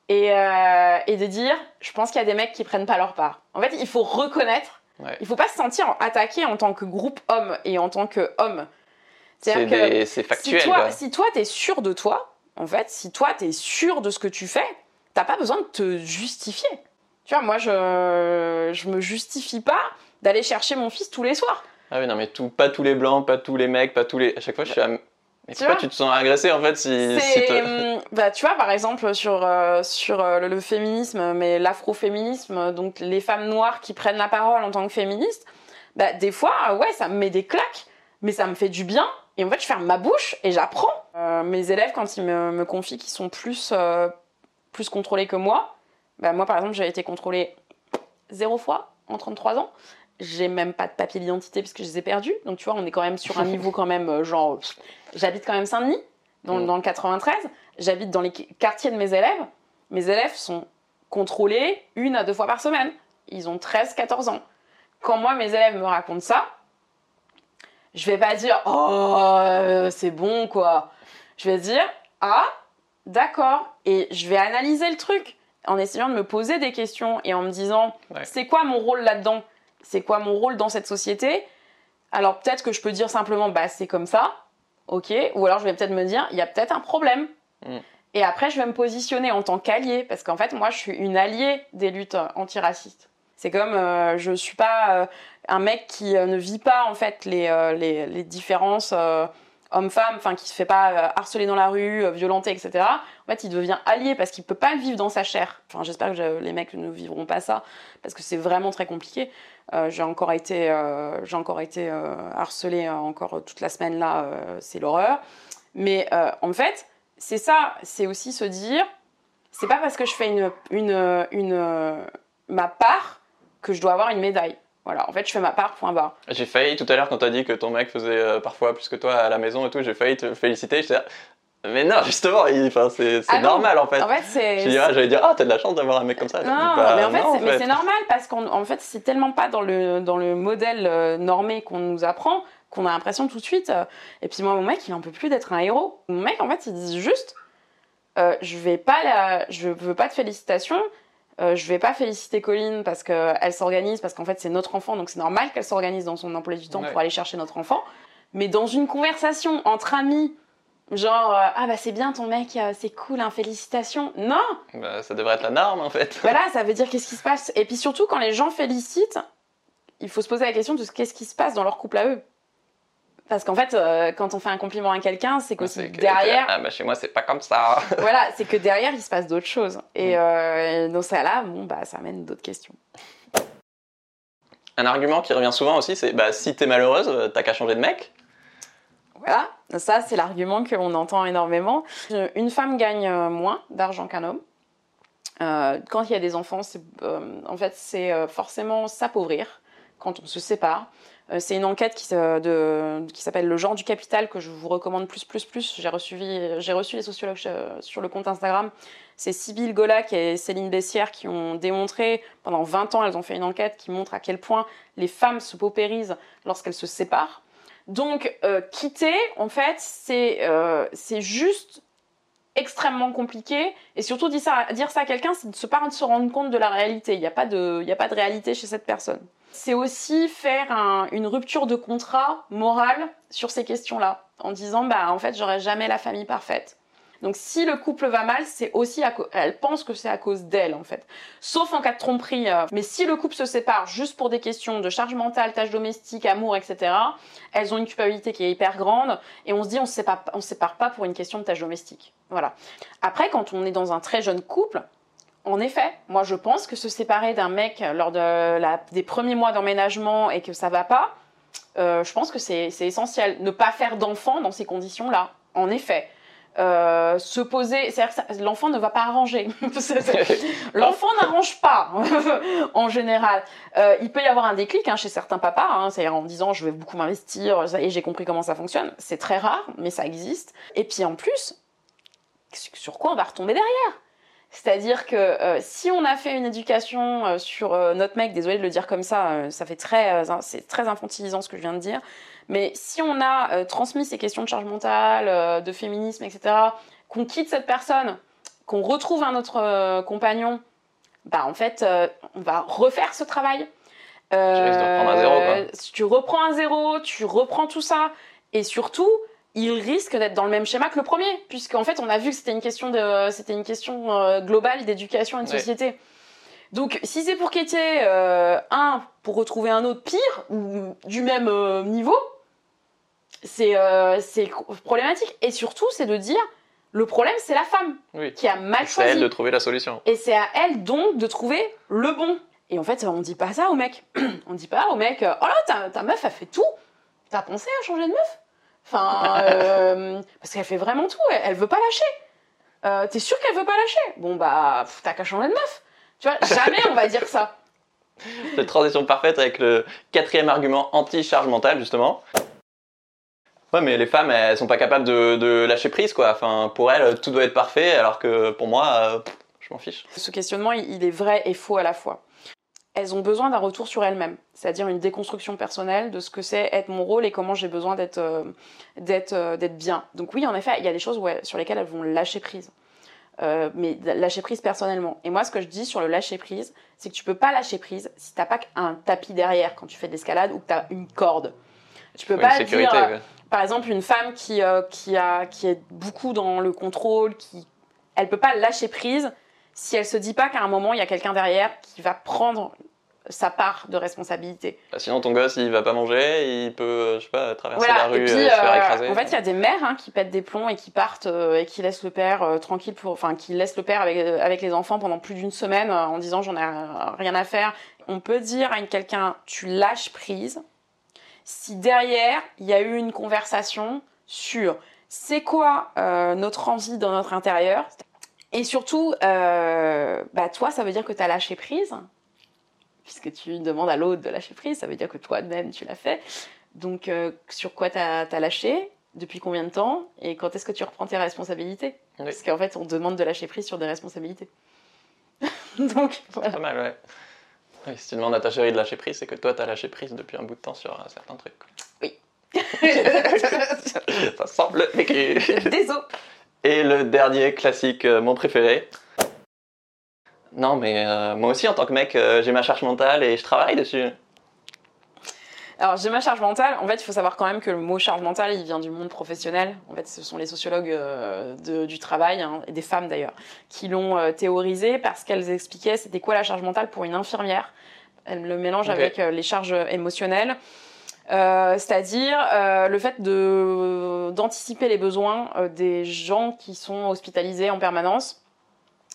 Speaker 2: Et, euh, et de dire je pense qu'il y a des mecs qui prennent pas leur part. En fait, il faut reconnaître
Speaker 1: Ouais.
Speaker 2: il faut pas se sentir attaqué en tant que groupe homme et en tant que homme.
Speaker 1: C'est
Speaker 2: que
Speaker 1: des- factuel,
Speaker 2: si toi,
Speaker 1: quoi.
Speaker 2: si toi t'es sûr de toi, en fait, si toi t'es sûr de ce que tu fais, t'as pas besoin de te justifier. Tu vois, moi je je me justifie pas d'aller chercher mon fils tous les soirs.
Speaker 1: Ah oui, non, mais tout, pas tous les blancs, pas tous les mecs, pas tous les. À chaque fois, je suis. à- Mais
Speaker 2: Tu vois
Speaker 1: tu te sens agressé en fait si. si
Speaker 2: hum, bah, tu vois, par exemple, sur, euh, sur euh, le, le féminisme, mais l'afroféminisme, donc les femmes noires qui prennent la parole en tant que féministes, bah, des fois, euh, ouais, ça me met des claques, mais ça me fait du bien. Et en fait, je ferme ma bouche et j'apprends. Mes élèves, quand ils me, me confient qu'ils sont plus, plus contrôlés que moi, bah, moi, par exemple, j'ai été contrôlée zéro fois en 33 ans. J'ai même pas de papier d'identité parce que je les ai perdus. Donc, tu vois, on est quand même sur un <laughs> niveau quand même, euh, genre, j'habite quand même Saint-Denis, dans,
Speaker 1: Mm.
Speaker 2: dans le 93. J'habite dans les qu- quartiers de mes élèves. Mes élèves sont contrôlés une à deux fois par semaine. Ils ont 13, 14 ans. Quand moi, mes élèves me racontent ça, je vais pas dire oh euh, c'est bon quoi. Je vais dire ah d'accord et je vais analyser le truc en essayant de me poser des questions et en me disant
Speaker 1: Ouais.
Speaker 2: c'est quoi mon rôle là-dedans? C'est quoi mon rôle dans cette société? Alors peut-être que je peux dire simplement bah c'est comme ça, ok. Ou alors je vais peut-être me dire il y a peut-être un problème.
Speaker 1: Mm.
Speaker 2: Et après je vais me positionner en tant qu'allié parce qu'en fait moi je suis une alliée des luttes euh, antiracistes. C'est comme euh, je suis pas euh, un mec qui euh, ne vit pas en fait les, les, les différences homme-femme, enfin qui se fait pas euh, harceler dans la rue, euh, violenter, etc. En fait, il devient allié parce qu'il peut pas vivre dans sa chair. Enfin, j'espère que les mecs ne vivront pas ça parce que c'est vraiment très compliqué. Euh, j'ai encore été, euh, j'ai encore été encore toute la semaine là, c'est l'horreur. Mais en fait, c'est ça, c'est aussi se dire, c'est pas parce que je fais une, une, une, ma part que je dois avoir une médaille. Voilà, en fait, je fais ma part, point barre.
Speaker 1: J'ai failli tout à l'heure quand t'as dit que ton mec faisait euh, parfois plus que toi à la maison et tout, j'ai failli te féliciter. J'étais mais non, justement, c'est
Speaker 2: Ah
Speaker 1: normal en fait.
Speaker 2: En fait, c'est.
Speaker 1: J'allais dire, ah, t'as de la chance d'avoir un mec comme ça.
Speaker 2: Non,
Speaker 1: bah,
Speaker 2: mais en fait, c'est, normal parce qu'en en fait, c'est tellement pas dans le, dans le modèle euh, normé qu'on nous apprend qu'on a l'impression tout de suite. euh, et puis moi, mon mec, il en peut plus d'être un héros. Mon mec, en fait, il dit juste euh, je vais pas la- je veux pas de félicitations. Euh, je vais pas féliciter Colline parce qu'elle s'organise, parce qu'en fait c'est notre enfant, donc c'est normal qu'elle s'organise dans son emploi du temps
Speaker 1: Ouais.
Speaker 2: pour aller chercher notre enfant. Mais dans une conversation entre amis, genre euh, ah bah c'est bien ton mec, euh, c'est cool, hein, félicitations. Non,
Speaker 1: Bah, ça devrait être la norme en fait.
Speaker 2: voilà, ça veut dire qu'est-ce qui se passe? Et puis surtout, quand les gens félicitent, il faut se poser la question de ce- qu'est-ce qui se passe dans leur couple à eux. Parce qu'en fait, euh, quand on fait un compliment à quelqu'un, c'est qu'aussi
Speaker 1: que-
Speaker 2: derrière,
Speaker 1: Ah bah chez moi c'est pas comme ça. <laughs>
Speaker 2: voilà, c'est que derrière, il se passe d'autres choses. Et
Speaker 1: Mm.
Speaker 2: euh, dans ça là, bon, bah, ça amène d'autres questions.
Speaker 1: Un argument qui revient souvent aussi, c'est bah si t'es malheureuse, euh, t'as qu'à changer de mec.
Speaker 2: Voilà, ça, c'est l'argument qu'on entend énormément. Une femme gagne euh, moins d'argent qu'un homme. Euh, quand il y a des enfants, c'est, en fait, c'est forcément s'appauvrir quand on se sépare. Euh, c'est une enquête qui, s'appelle Le genre du capital que je vous recommande plus, plus, plus. J'ai reçu, les sociologues euh, sur le compte Instagram. C'est Sybille Golac et Céline Bessière qui ont démontré, pendant 20 ans, elles ont fait une enquête qui montre à quel point les femmes se paupérisent lorsqu'elles se séparent. Donc, euh, quitter, en fait, c'est juste extrêmement compliqué. Et surtout, dire ça, à quelqu'un, c'est de se pas se rendre compte de la réalité. Il n'y a pas de réalité chez cette personne. C'est aussi faire un- une rupture de contrat moral sur ces questions-là, en disant, bah, en fait, j'aurai jamais la famille parfaite. Donc, si le couple va mal, c'est aussi à elle pense que c'est à cause d'elle, en fait. Sauf en cas de tromperie. euh, Mais si le couple se sépare juste pour des questions de charge mentale, tâches domestiques, amour, etc., elles ont une culpabilité qui est hyper grande et on se dit on se sépare, on se sépare pas pour une question de tâches domestiques. Voilà. Après, quand on est dans un très jeune couple, en effet, moi je pense que se séparer d'un mec lors de la- des premiers mois d'emménagement et que ça va pas, euh, je pense que c'est essentiel. Ne pas faire d'enfant dans ces conditions-là, en effet. Euh, se poser, l'enfant ne va pas arranger. <laughs> <laughs> L'enfant n'arrange pas <laughs> en général. Euh, il peut y avoir un déclic hein, chez certains papas, hein, c'est-à-dire en disant je vais beaucoup m'investir ça y est, j'ai compris comment ça fonctionne. C'est très rare, mais ça existe. Et puis en plus, sur quoi on va retomber derrière? C'est-à-dire que euh, si on a fait une éducation euh, sur euh, notre mec, désolé de le dire comme ça, ça fait très, c'est très infantilisant ce que je viens de dire, mais si on a transmis ces questions de charge mentale, de féminisme, etc., qu'on quitte cette personne, qu'on retrouve un autre compagnon, bah en fait, on va refaire ce travail. Euh,
Speaker 1: risques de reprendre à zéro, quoi.
Speaker 2: Tu reprends à zéro, tu reprends tout ça, et surtout, il risque d'être dans le même schéma que le premier, puisqu'en fait, on a vu que c'était une question de, c'était une question euh, globale d'éducation une
Speaker 1: Ouais.
Speaker 2: société. Donc, si c'est pour quitter euh, un pour retrouver un autre pire ou du même euh, niveau, c'est euh, c'est problématique. Et surtout, c'est de dire le problème, c'est la femme
Speaker 1: Oui.
Speaker 2: qui a mal
Speaker 1: C'est à elle
Speaker 2: choisi.
Speaker 1: de trouver la solution.
Speaker 2: Et c'est à elle donc de trouver le bon. Et en fait, on dit pas ça au mec. <clears throat> on dit pas au mec, oh là, ta, ta meuf a fait tout. T'as pensé à changer de meuf? Enfin, euh, parce qu'elle fait vraiment tout. Elle, elle veut pas lâcher. Euh, T'es sûr qu'elle veut pas lâcher? Bon bah, t'as qu'à changer de meuf. Tu vois, jamais on va dire ça. <laughs>
Speaker 1: Cette transition parfaite avec le quatrième argument anti-charge mentale, justement. Ouais, mais les femmes, elles sont pas capables de, de lâcher prise, quoi. Enfin, pour elles, tout doit être parfait, alors que pour moi, euh, je m'en fiche.
Speaker 2: Ce questionnement, il est vrai et faux à la fois. Elles ont besoin d'un retour sur elles-mêmes, c'est-à-dire une déconstruction personnelle de ce que c'est être mon rôle et comment j'ai besoin d'être euh, d'être euh, d'être bien. Donc oui, en effet, il y a des choses sur lesquelles elles vont lâcher prise. Euh, mais lâcher prise personnellement. Et moi, ce que je dis sur le lâcher prise, c'est que tu peux pas lâcher prise si t'as pas un tapis derrière quand tu fais de l'escalade ou que t'as une corde. Tu peux pas
Speaker 1: sécurité,
Speaker 2: dire, par exemple, une femme qui, qui, a, qui est beaucoup dans le contrôle, qui, elle peut pas lâcher prise si elle se dit pas qu'à un moment, il y a quelqu'un derrière qui va prendre sa part de responsabilité.
Speaker 1: Bah, sinon, ton gosse, il va pas manger, il peut, euh, je sais pas, traverser
Speaker 2: Voilà,
Speaker 1: la rue
Speaker 2: et puis,
Speaker 1: et se faire
Speaker 2: euh,
Speaker 1: écraser.
Speaker 2: en fait, il y a des mères hein, qui pètent des plombs et qui partent euh, et qui laissent le père euh, tranquille, pour, enfin, qui laissent le père avec, euh, avec les enfants pendant plus d'une semaine euh, en disant j'en ai euh, rien à faire. On peut dire à quelqu'un tu lâches prise si derrière il y a eu une conversation sur c'est quoi euh, notre envie dans notre intérieur? Et surtout, euh, bah, toi, ça veut dire que tu as lâché prise puisque tu demandes à l'autre de lâcher prise, ça veut dire que toi-même tu l'as fait. Donc, euh, sur quoi t'as as lâché Depuis combien de temps Et quand est-ce que tu reprends tes responsabilités?
Speaker 1: Oui.
Speaker 2: Parce qu'en fait, on demande de lâcher prise sur des responsabilités. <laughs> Donc, voilà.
Speaker 1: Pas mal, ouais. Oui, si tu demandes à ta chérie de lâcher prise, c'est que toi, t'as lâché prise depuis un bout de temps sur euh, certains trucs. quoi. <laughs> <laughs> Ça semble vécu.
Speaker 2: Désolé.
Speaker 1: Et le dernier classique, euh, mon préféré. Non, mais euh, moi aussi, en tant que mec, euh, j'ai ma charge mentale et je travaille dessus.
Speaker 2: Alors, j'ai ma charge mentale. En fait, il faut savoir quand même que le mot charge mentale, il vient du monde professionnel. En fait, ce sont les sociologues euh, de- du travail, hein, et des femmes d'ailleurs, qui l'ont euh, théorisé parce qu'elles expliquaient c'était quoi la charge mentale pour une infirmière. Elles le mélangent avec euh, les charges émotionnelles. C'est-à-dire le fait d'anticiper les besoins des gens qui sont hospitalisés en permanence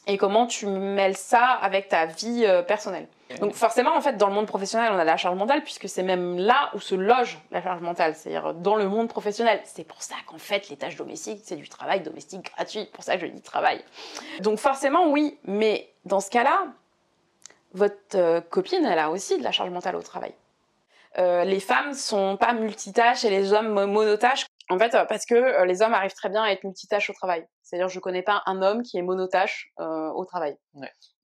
Speaker 2: et comment tu mêles ça avec ta vie personnelle. Donc forcément, en fait, dans le monde professionnel, on a la charge mentale puisque c'est même là où se loge la charge mentale, c'est-à-dire dans le monde professionnel. C'est pour ça qu'en fait, les tâches domestiques, c'est du travail domestique gratuit. Pour ça je dis travail. Donc forcément, oui, mais dans ce cas-là, votre euh, copine, elle a aussi de la charge mentale au travail. Euh, les femmes sont pas multitâches et les hommes monotâches. En fait, euh, parce que les hommes arrivent très bien à être multitâches au travail. C'est-à-dire, je connais pas un homme qui est monotâche au travail.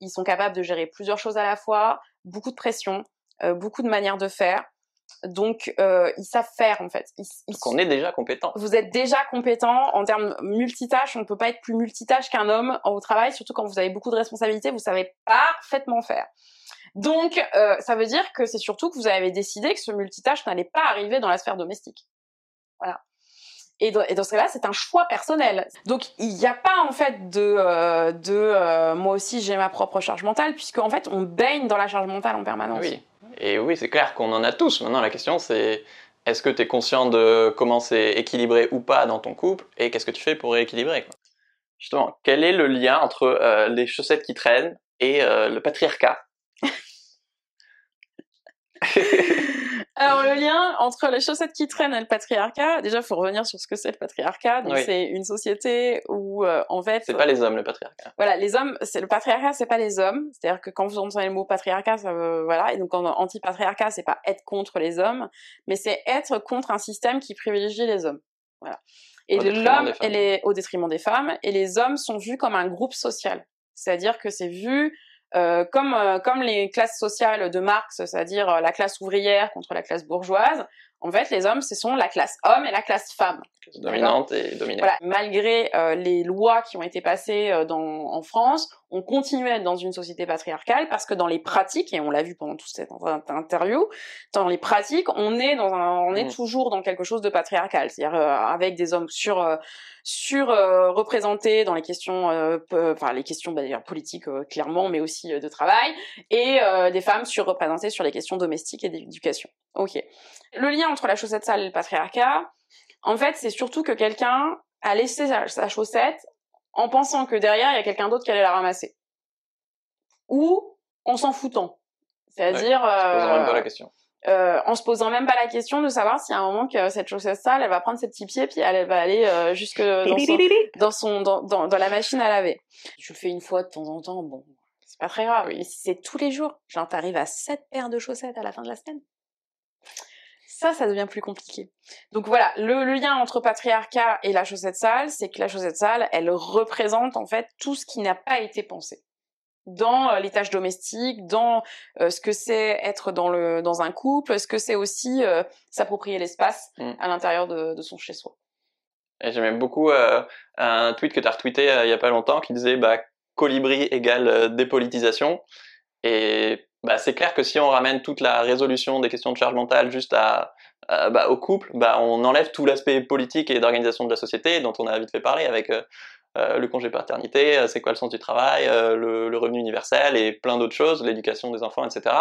Speaker 2: Ils sont capables de gérer plusieurs choses à la fois, beaucoup de pression, beaucoup de manières de faire. Donc, ils savent faire en fait. Ils,
Speaker 1: Donc, on est déjà compétent.
Speaker 2: Vous êtes déjà compétent en termes multitâche. On ne peut pas être plus multitâche qu'un homme au travail, surtout quand vous avez beaucoup de responsabilités. Vous savez parfaitement faire. Donc, euh, ça veut dire que c'est surtout que vous avez décidé que ce multitâche n'allait pas arriver dans la sphère domestique. Voilà. Et dans, ce cas-là, c'est un choix personnel. Donc, il n'y a pas en fait de, euh, de euh, moi aussi j'ai ma propre charge mentale, puisque en fait, on baigne dans la charge mentale en permanence.
Speaker 1: Oui. Et oui, c'est clair qu'on en a tous. Maintenant, la question, c'est est-ce que tu es conscient de comment c'est équilibré ou pas dans ton couple, et qu'est-ce que tu fais pour rééquilibrer Justement, quel est le lien entre les chaussettes qui traînent et le patriarcat? <laughs>
Speaker 2: Alors le lien entre les chaussettes qui traînent et le patriarcat, déjà il faut revenir sur ce que c'est le patriarcat. Donc c'est une société où euh, en fait
Speaker 1: c'est pas les hommes le patriarcat.
Speaker 2: Voilà, les hommes, c'est le patriarcat, c'est pas les hommes. C'est-à-dire que quand vous entendez le mot patriarcat, ça voilà, et donc anti-patriarcat, c'est pas être contre les hommes, mais c'est être contre un système qui privilégie les hommes. Voilà. Et l'homme, elle est au détriment des femmes, et les hommes sont vus comme un groupe social. C'est-à-dire que c'est vu euh, comme, euh, comme les classes sociales de Marx, c'est-à-dire euh, la classe ouvrière contre la classe bourgeoise, en fait, les hommes, ce sont la classe homme et la classe femme.
Speaker 1: Dominante et dominée.
Speaker 2: Voilà. Malgré euh, les lois qui ont été passées euh, dans, en France, on continue à être dans une société patriarcale parce que dans les pratiques, et on l'a vu pendant toute cette interview, dans les pratiques, on est dans un, on est mmh. toujours dans quelque chose de patriarcal, c'est-à-dire euh, avec des hommes sur sur représentés dans les questions, enfin les questions bah, politiques clairement, mais aussi de travail, et des femmes surreprésentées sur les questions domestiques et d'éducation. Ok. Le lien entre la chaussette sale et le patriarcat, en fait, c'est surtout que quelqu'un a laissé sa, chaussette en pensant que derrière, il y a quelqu'un d'autre qui allait la ramasser. Ou en s'en foutant. C'est-à-dire... Euh, en se posant même pas la question de savoir si à un moment que cette chaussette sale, elle va prendre ses petits pieds puis elle, va aller euh, jusque dans son, dans, dans, dans, la machine à laver. Je le fais une fois de temps en temps, bon, c'est pas très grave. Mais si c'est tous les jours, genre t'arrives à sept paires de chaussettes à la fin de la semaine ça, ça devient plus compliqué. Donc voilà, le, lien entre patriarcat et la chaussette sale, c'est que la chaussette sale, elle représente en fait tout ce qui n'a pas été pensé dans euh, les tâches domestiques, dans euh, ce que c'est être dans le dans un couple, ce que c'est aussi euh, s'approprier l'espace mm. à l'intérieur de, de, son chez-soi.
Speaker 1: Et j'aimais beaucoup un tweet que tu as retweeté il y a pas longtemps qui disait bah colibri égale dépolitisation et bah, c'est clair que si on ramène toute la résolution des questions de charge mentale juste à, bah, au couple, bah, on enlève tout l'aspect politique et d'organisation de la société dont on a vite fait parler avec euh, euh, le congé paternité, euh, c'est quoi le sens du travail, le, le, revenu universel et plein d'autres choses, l'éducation des enfants, etc.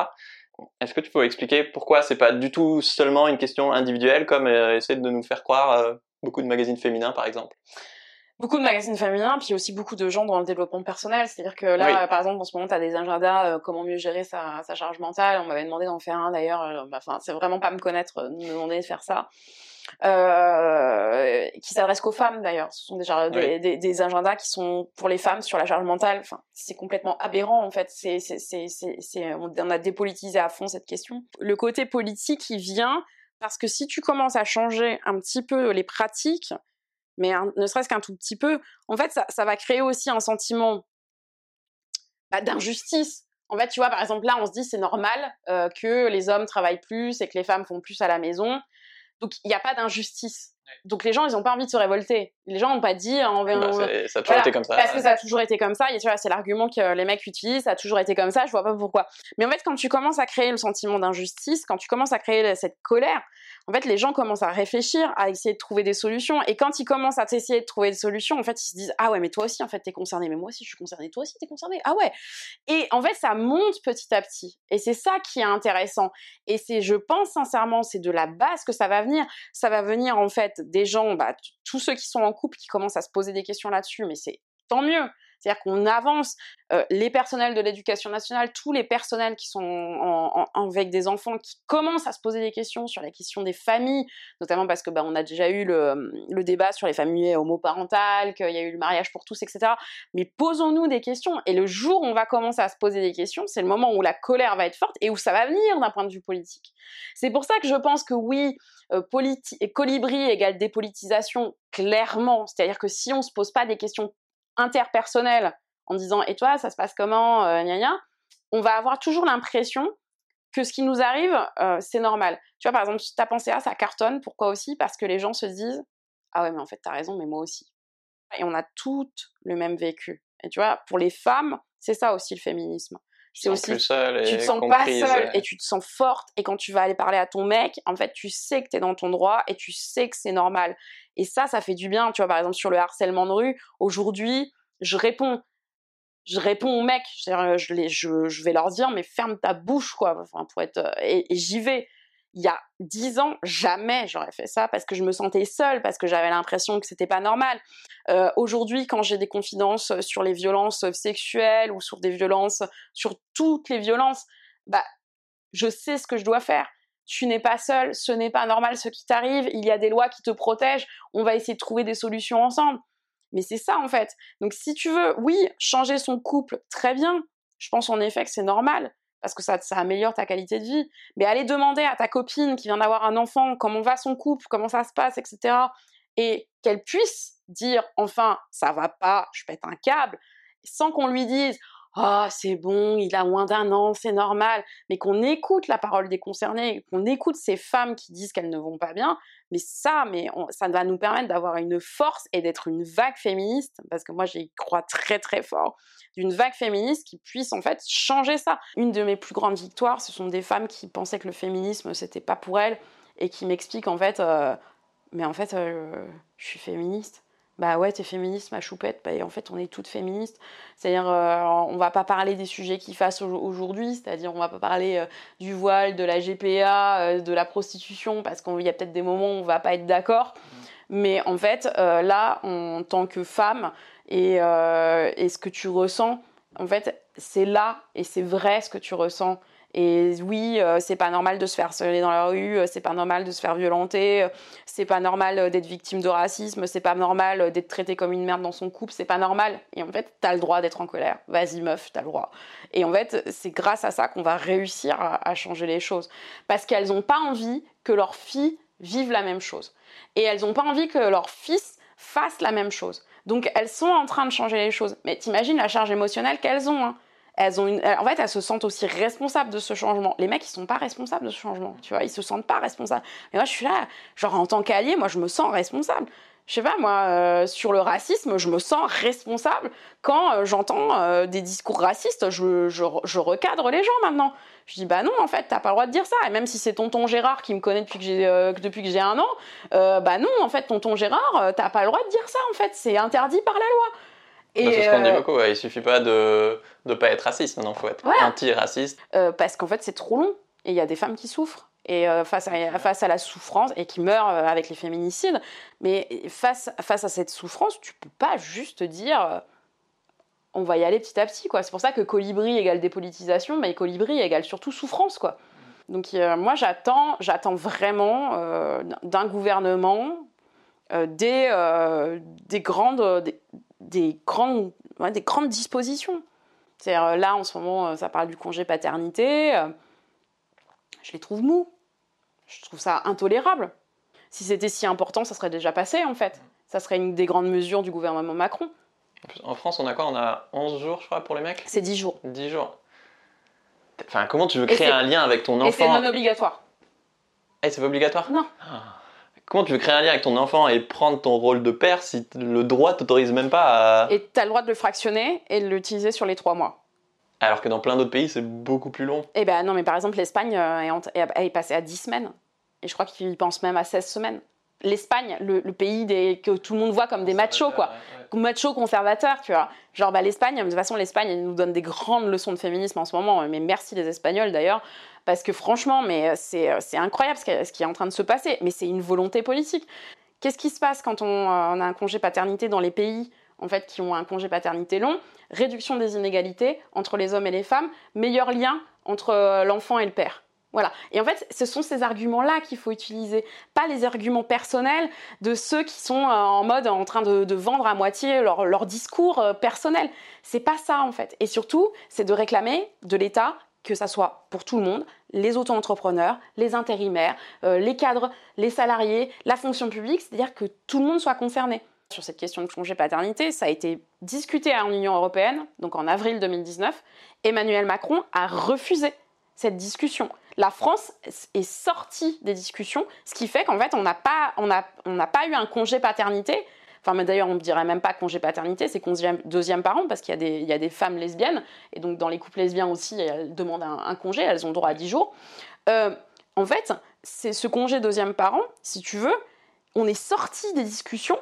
Speaker 1: Est-ce que tu peux expliquer pourquoi c'est pas du tout seulement une question individuelle comme essayer de nous faire croire beaucoup de magazines féminins par exemple?
Speaker 2: Beaucoup de magazines féminins, puis aussi beaucoup de gens dans le développement personnel. C'est-à-dire que là, par exemple, en ce moment, tu as des agendas, euh, comment mieux gérer sa, sa charge mentale. On m'avait demandé d'en faire un d'ailleurs. Euh, bah, enfin, c'est vraiment pas me connaître, euh, me demander de faire ça. Euh, qui s'adresse qu'aux femmes d'ailleurs. Ce sont déjà des, des, des, agendas qui sont pour les femmes sur la charge mentale. Enfin, c'est complètement aberrant en fait. C'est, c'est, c'est, c'est, on a dépolitisé à fond cette question. Le côté politique, il vient parce que si tu commences à changer un petit peu les pratiques, mais ne serait-ce qu'un tout petit peu, en fait, ça, va créer aussi un sentiment bah, d'injustice. En fait, tu vois, par exemple, là, on se dit c'est normal euh, que les hommes travaillent plus et que les femmes font plus à la maison. Donc, il n'y a pas d'injustice. Donc les gens, ils n'ont pas envie de se révolter. Les gens n'ont pas dit. On,
Speaker 1: Bah,
Speaker 2: on-
Speaker 1: c'est- ça a toujours
Speaker 2: voilà,
Speaker 1: été comme ça.
Speaker 2: Parce que ça a toujours été comme ça. C'est l'argument que les mecs utilisent. Ça a toujours été comme ça. Je vois pas pourquoi. Mais en fait, quand tu commences à créer le sentiment d'injustice, quand tu commences à créer cette colère, en fait, les gens commencent à réfléchir, à essayer de trouver des solutions. Et quand ils commencent à essayer de trouver des solutions, en fait, ils se disent ah ouais, mais toi aussi, en fait, t'es concerné. Mais moi aussi, je suis concerné. Toi aussi, t'es concerné. Ah ouais. Et en fait, ça monte petit à petit. Et c'est ça qui est intéressant. Et c'est, je pense sincèrement, c'est de la base que ça va venir. Ça va venir en fait des gens, bah, tous ceux qui sont en couple, qui commencent à se poser des questions là-dessus. Mais c'est tant mieux. C'est-à-dire qu'on avance, euh, les personnels de l'éducation nationale, tous les personnels qui sont avec des enfants, qui commencent à se poser des questions sur la question des familles, notamment parce que bah, on a déjà eu le, le débat sur les familles homoparentales, qu'il y a eu le mariage pour tous, etc. Mais posons-nous des questions. Et le jour où on va commencer à se poser des questions, c'est le moment où la colère va être forte et où ça va venir d'un point de vue politique. C'est pour ça que je pense que oui, euh, colibri égale dépolitisation, clairement. C'est-à-dire que si on se pose pas des questions interpersonnelles en disant et toi ça se passe comment euh, gna gna, on va avoir toujours l'impression que ce qui nous arrive euh, c'est normal. Tu vois par exemple t'as pensé à ça cartonne pourquoi aussi? Parce que les gens se disent ah ouais mais en fait t'as raison mais moi aussi et on a toutes le même vécu. Et tu vois pour les femmes c'est ça aussi le féminisme c'est
Speaker 1: Plus
Speaker 2: aussi
Speaker 1: seule
Speaker 2: tu te sens
Speaker 1: comprise,
Speaker 2: pas seule
Speaker 1: euh,
Speaker 2: et tu te sens forte et quand tu vas aller parler à ton mec en fait tu sais que t'es dans ton droit et tu sais que c'est normal. Et ça ça fait du bien tu vois par exemple sur le harcèlement de rue aujourd'hui je réponds. Je réponds aux mecs C'est-à-dire, je, les, je, je vais leur dire mais ferme ta bouche quoi enfin, pour être euh, et, et j'y vais il y a dix ans, jamais j'aurais fait ça parce que je me sentais seule, parce que j'avais l'impression que c'était pas normal. Euh, Aujourd'hui, quand j'ai des confidences sur les violences sexuelles ou sur des violences, sur toutes les violences, bah, je sais ce que je dois faire. Tu n'es pas seul, ce n'est pas normal ce qui t'arrive, il y a des lois qui te protègent, on va essayer de trouver des solutions ensemble. Mais c'est ça en fait. Donc si tu veux, oui, changer son couple, très bien. Je pense en effet que c'est normal parce que ça, améliore ta qualité de vie. Mais aller demander à ta copine qui vient d'avoir un enfant comment va son couple, comment ça se passe, etc. Et qu'elle puisse dire enfin ça va pas, je pète un câble, sans qu'on lui dise ah c'est bon, il a moins d'un an, c'est normal, mais qu'on écoute la parole des concernés, qu'on écoute ces femmes qui disent qu'elles ne vont pas bien, mais ça, mais ça va nous permettre d'avoir une force et d'être une vague féministe, parce que moi j'y crois très très fort, d'une vague féministe qui puisse en fait changer ça. Une de mes plus grandes victoires, ce sont des femmes qui pensaient que le féminisme c'était pas pour elles et qui m'expliquent en fait, euh, mais en fait euh, je suis féministe. Bah ouais, t'es féministe, ma choupette. Bah, et en fait, on est toutes féministes. C'est-à-dire, euh, on va pas parler des sujets qui fassent au- aujourd'hui, c'est-à-dire, on va pas parler euh, du voile, de la GPA, euh, de la prostitution, parce qu'il y a peut-être des moments où on va pas être d'accord. Mais en fait, là, en tant que femme, et, et ce que tu ressens, en fait, c'est là et c'est vrai ce que tu ressens. Et oui, euh, c'est pas normal de se faire harceler dans la rue, euh, c'est pas normal de se faire violenter, euh, c'est pas normal d'être victime de racisme, c'est pas normal d'être traité comme une merde dans son couple, c'est pas normal. Et en fait, t'as le droit d'être en colère. Vas-y, meuf, t'as le droit. Et en fait, c'est grâce à ça qu'on va réussir à, à changer les choses. Parce qu'elles ont pas envie que leurs filles vivent la même chose. Et elles ont pas envie que leur fils fasse la même chose. Donc elles sont en train de changer les choses. Mais t'imagines la charge émotionnelle qu'elles ont. Hein. Elles ont une... En fait, elles se sentent aussi responsables de ce changement. Les mecs, ils sont pas responsables de ce changement. Tu vois, ils se sentent pas responsables. Mais moi, je suis là, genre en tant qu'allié, moi, je me sens responsable. Je sais pas, moi, euh, sur le racisme, je me sens responsable quand euh, j'entends euh, des discours racistes. Je, je, je recadre les gens maintenant. Je dis bah non, en fait, t'as pas le droit de dire ça. Et même si c'est tonton Gérard qui me connaît depuis que j'ai depuis que j'ai un an, bah non, en fait, tonton Gérard, t'as pas le droit de dire ça. En fait, c'est interdit par la loi.
Speaker 1: Bah, c'est ce qu'on dit
Speaker 2: euh,
Speaker 1: beaucoup, ouais. il suffit pas de ne pas être raciste maintenant, faut être anti-raciste.
Speaker 2: euh, parce qu'en fait, c'est trop long. Et il y a des femmes qui souffrent. Et euh, face, à, face à la souffrance, et qui meurent euh, avec les féminicides, mais face, face à cette souffrance, tu peux pas juste dire euh, on va y aller petit à petit. quoi. C'est pour ça que colibri égale dépolitisation, mais colibri égale surtout souffrance. quoi. Donc moi, j'attends, j'attends vraiment d'un gouvernement des, des, grandes, des, des grandes, ouais, des grandes dispositions. C'est-à-dire euh, là, en ce moment, euh, ça parle du congé paternité. euh, je les trouve mous. Je trouve ça intolérable. Si c'était si important, ça serait déjà passé, en fait. Ça serait une des grandes mesures du gouvernement Macron.
Speaker 1: En France, on a quoi? On a 11 jours, je crois, pour les mecs?
Speaker 2: C'est 10 jours.
Speaker 1: 10 jours. Enfin, comment tu veux
Speaker 2: Et
Speaker 1: créer un lien avec ton
Speaker 2: Et c'est
Speaker 1: enfant?
Speaker 2: non obligatoire.
Speaker 1: Eh, c'est pas obligatoire?
Speaker 2: Non.
Speaker 1: Ah. Comment tu veux créer un lien avec ton enfant et prendre ton rôle de père si le droit t'autorise même pas à...
Speaker 2: Et tu as le droit de le fractionner et de l'utiliser sur les trois mois.
Speaker 1: Alors que dans plein d'autres pays, c'est beaucoup plus long.
Speaker 2: Eh ben non, mais par exemple, l'Espagne euh, est passée à 10 semaines. Et je crois qu'ils pensent même à 16 semaines. L'Espagne, le, le pays des, que tout le monde voit comme des machos, quoi. Machos conservateurs, tu vois. Genre, bah, l'Espagne, de toute façon, l'Espagne, elle nous donne des grandes leçons de féminisme en ce moment. Mais merci les Espagnols, d'ailleurs. Parce que franchement, mais euh, c'est euh, c'est incroyable ce qui, est- ce qui est en train de se passer. Mais c'est une volonté politique. Qu'est-ce qui se passe quand on, euh, on a un congé paternité dans les pays en fait, qui ont un congé paternité long? Réduction des inégalités entre les hommes et les femmes, meilleur lien entre euh, l'enfant et le père. Voilà. Et en fait, ce sont ces arguments-là qu'il faut utiliser, pas les arguments personnels de ceux qui sont euh, en mode en train de, vendre à moitié leur, leur discours euh, personnel. C'est pas ça en fait. Et surtout, c'est de réclamer de l'État que ça soit pour tout le monde, les auto-entrepreneurs, les intérimaires, euh, les cadres, les salariés, la fonction publique, c'est-à-dire que tout le monde soit concerné. Sur cette question de congé paternité, ça a été discuté en Union européenne, donc en avril 2019. Emmanuel Macron a refusé cette discussion. La France est sortie des discussions, ce qui fait qu'en fait, on n'a pas, on a, on pas eu un congé paternité. Enfin, mais d'ailleurs, on ne dirait même pas congé paternité, c'est deuxième parent, parce qu'il y, a des- y a des femmes lesbiennes, et donc dans les couples lesbiens aussi, elles demandent un, un congé, elles ont droit à 10 jours. Euh, en fait, c'est ce congé deuxième parent, si tu veux, on est sorti des discussions,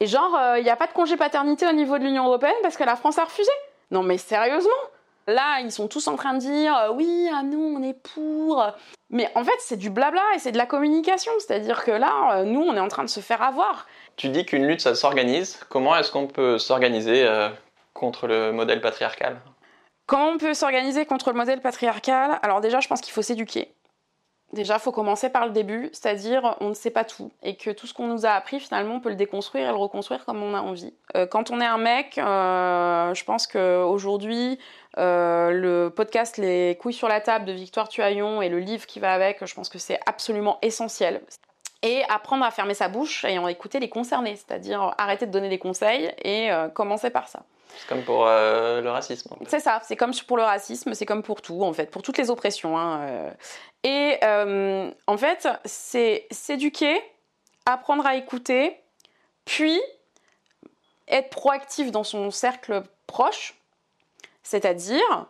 Speaker 2: et genre, euh, il n'y a pas de congé paternité au niveau de l'Union européenne parce que la France a refusé. Non mais sérieusement Là, ils sont tous en train de dire euh, oui, ah nous, on est pour. Mais en fait, c'est du blabla et c'est de la communication. C'est-à-dire que là, euh, nous, on est en train de se faire avoir.
Speaker 1: Tu dis qu'une lutte, ça s'organise. Comment est-ce qu'on peut s'organiser euh, contre le modèle patriarcal?
Speaker 2: Comment on peut s'organiser contre le modèle patriarcal? Alors déjà, je pense qu'il faut s'éduquer. Déjà, il faut commencer par le début, c'est-à-dire on ne sait pas tout et que tout ce qu'on nous a appris, finalement, on peut le déconstruire et le reconstruire comme on a envie. Euh, quand on est un mec, euh, je pense qu'aujourd'hui, euh, le podcast Les couilles sur la table de Victoire Tuaillon et le livre qui va avec, je pense que c'est absolument essentiel. Et apprendre à fermer sa bouche et en écouter les concernés, c'est-à-dire arrêter de donner des conseils et euh, commencer par ça.
Speaker 1: C'est comme pour euh, le racisme.
Speaker 2: C'est ça, c'est comme pour le racisme, c'est comme pour tout, en fait, pour toutes les oppressions. hein. Et en fait, c'est s'éduquer, apprendre à écouter, puis être proactif dans son cercle proche, c'est-à-dire,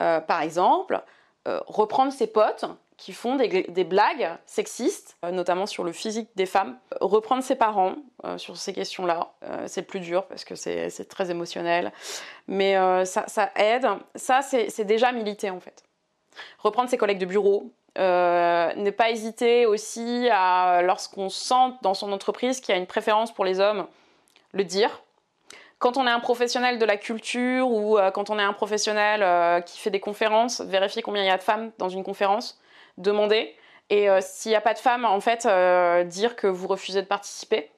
Speaker 2: euh, par exemple, euh, reprendre ses potes qui font des, blagues sexistes, euh, notamment sur le physique des femmes, reprendre ses parents sur ces questions-là. C'est plus dur parce que c'est très émotionnel, mais ça, aide. Ça, c'est déjà militer en fait. Reprendre ses collègues de bureau. ne pas hésiter aussi à, lorsqu'on sent dans son entreprise qu'il y a une préférence pour les hommes, le dire. Quand on est un professionnel de la culture ou euh, quand on est un professionnel euh, qui fait des conférences, vérifier combien il y a de femmes dans une conférence, demander. Et euh, s'il n'y a pas de femmes, en fait, dire que vous refusez de participer.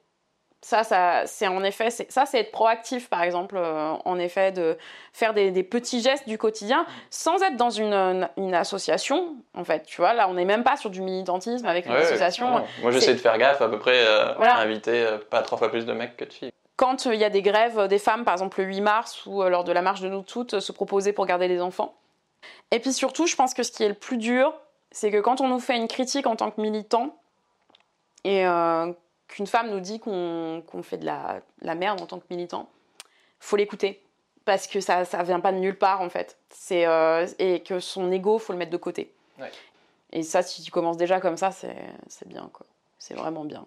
Speaker 2: Ça, ça c'est en effet, ça, c'est être proactif, par exemple, en effet, de faire des, des petits gestes du quotidien sans être dans une, une- une association, en fait. Tu vois, là, on n'est même pas sur du militantisme avec une
Speaker 1: Ouais,
Speaker 2: association.
Speaker 1: Moi, j'essaie de faire gaffe à peu près euh,
Speaker 2: Voilà.
Speaker 1: à inviter euh, pas trois fois plus de mecs que de filles.
Speaker 2: Quand euh, il y a des grèves euh, des femmes, par exemple le 8 mars ou euh, lors de la marche de nous toutes, euh, se proposer pour garder les enfants. Et puis surtout, je pense que ce qui est le plus dur, c'est que quand on nous fait une critique en tant que militant et euh, qu'une femme nous dit qu'on fait de la, de la merde en tant que militant, faut l'écouter parce que ça ça vient pas de nulle part en fait. C'est euh, et que son ego faut le mettre de côté.
Speaker 1: Ouais.
Speaker 2: Et ça, si tu commences déjà comme ça, c'est c'est bien quoi. C'est vraiment bien.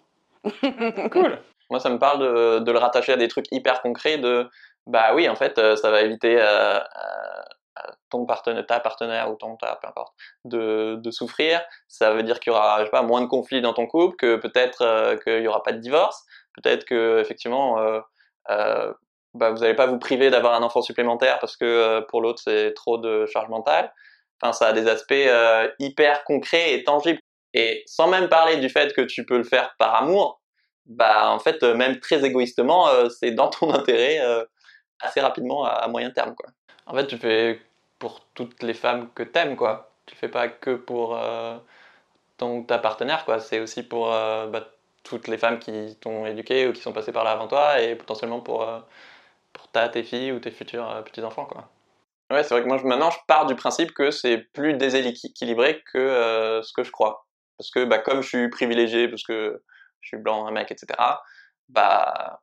Speaker 1: Cool. Moi, ça me parle de, de le rattacher à des trucs hyper concrets de bah oui, en fait, euh, ça va éviter euh, à ton partenaire, ta partenaire ou ton ta, peu importe, de, de souffrir. Ça veut dire qu'il y aura, je sais pas, moins de conflits dans ton couple, que peut-être euh, qu'il y aura pas de divorce, peut-être que effectivement, euh, euh, bah, vous n'allez pas vous priver d'avoir un enfant supplémentaire parce que euh, pour l'autre c'est trop de charge mentale. Enfin, ça a des aspects euh, hyper concrets et tangibles. Et sans même parler du fait que tu peux le faire par amour, bah en fait même très égoïstement euh, c'est dans ton <laughs> intérêt euh, assez rapidement à, à moyen terme quoi. En fait tu fais pour toutes les femmes que t'aimes quoi. Tu fais pas que pour euh, ton ta partenaire quoi. C'est aussi pour bah, toutes les femmes qui t'ont éduqué ou qui sont passées par là avant toi et potentiellement pour pour ta tes filles ou tes futurs petits enfants quoi. Ouais c'est vrai que moi maintenant je pars du principe que c'est plus déséquilibré que ce que je crois. parce que bah, comme je suis privilégié, parce que je suis blanc, un mec, etc., bah,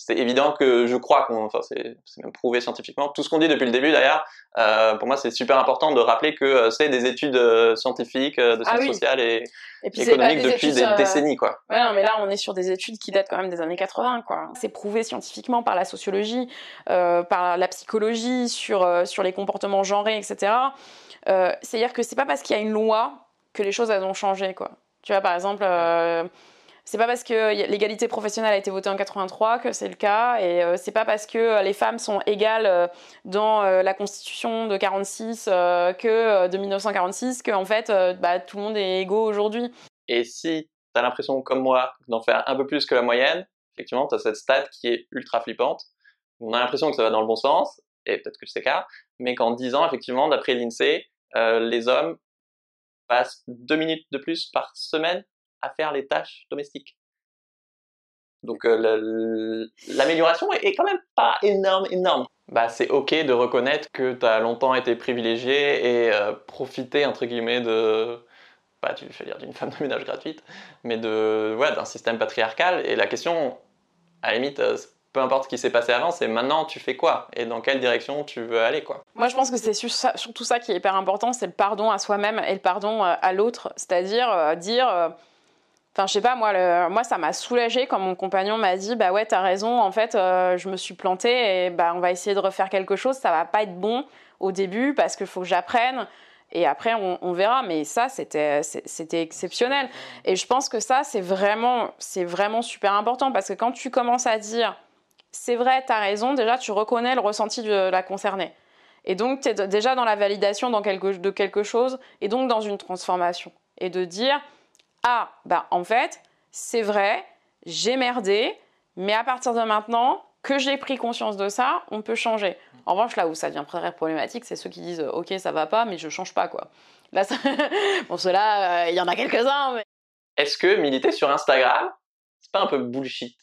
Speaker 1: c'est évident que je crois qu'on, enfin c'est même prouvé scientifiquement. Tout ce qu'on dit depuis le début d'ailleurs, euh, pour moi c'est super important de rappeler que euh, c'est des études euh, scientifiques de
Speaker 2: Ah
Speaker 1: sciences
Speaker 2: oui.
Speaker 1: sociales et,
Speaker 2: Et puis c'est
Speaker 1: économiques
Speaker 2: des
Speaker 1: depuis
Speaker 2: études,
Speaker 1: des décennies quoi.
Speaker 2: Ouais, non, mais là, on est sur des études qui datent quand même des années 80, quoi. C'est prouvé scientifiquement par la sociologie, par la psychologie, sur, sur les comportements genrés, etc. C'est-à-dire que c'est pas parce qu'il y a une loi que les choses, elles ont changé, quoi. Tu vois, par exemple, c'est pas parce que l'égalité professionnelle a été votée en 83 que c'est le cas, et euh, c'est pas parce que les femmes sont égales euh, dans euh, la Constitution de 46 euh, que euh, de 1946 que en fait, euh, bah, tout le monde est égaux aujourd'hui.
Speaker 1: Et si tu as l'impression, comme moi, d'en faire un peu plus que la moyenne, effectivement, tu as cette stat qui est ultra flippante. On a l'impression que ça va dans le bon sens, et peut-être que c'est le cas, mais qu'en 10 ans, effectivement, d'après l'INSEE, euh, les hommes passent deux minutes de plus par semaine à faire les tâches domestiques. Donc euh, l'amélioration est, est quand même pas énorme, énorme. Bah, c'est ok de reconnaître que tu as longtemps été privilégié et euh, profité, entre guillemets, de, pas du, je veux dire d'une femme de ménage gratuite, mais de ouais, d'un système patriarcal. Et la question, à la limite, euh, peu importe ce qui s'est passé avant, c'est maintenant tu fais quoi et dans quelle direction tu veux aller quoi?
Speaker 2: Moi, je pense que c'est surtout ça qui est hyper important, c'est le pardon à soi-même et le pardon euh, à l'autre. C'est-à-dire euh, dire, euh, enfin, je sais pas, moi, moi, ça m'a soulagé quand mon compagnon m'a dit, bah ouais, t'as raison, en fait, euh, je me suis plantée et bah on va essayer de refaire quelque chose. Ça va pas être bon au début parce qu'il faut que j'apprenne. Et après, on, verra. Mais ça, c'était, exceptionnel. Et je pense que ça, c'est vraiment, vraiment super important parce que quand tu commences à dire, c'est vrai, t'as raison, déjà, tu reconnais le ressenti de la concernée. Et donc, tu es déjà dans la validation dans quelque, de quelque chose et donc dans une transformation. Et de dire, ah, bah en fait, c'est vrai, j'ai merdé, mais à partir de maintenant, que j'ai pris conscience de ça, on peut changer. En revanche, là où ça devient très problématique, c'est ceux qui disent, ok, ça va pas, mais je change pas, quoi. Là, ça... <laughs> bon, ceux-là, euh, il y en a quelques-uns, mais...
Speaker 1: Est-ce que militer sur Instagram, c'est pas un peu bullshit?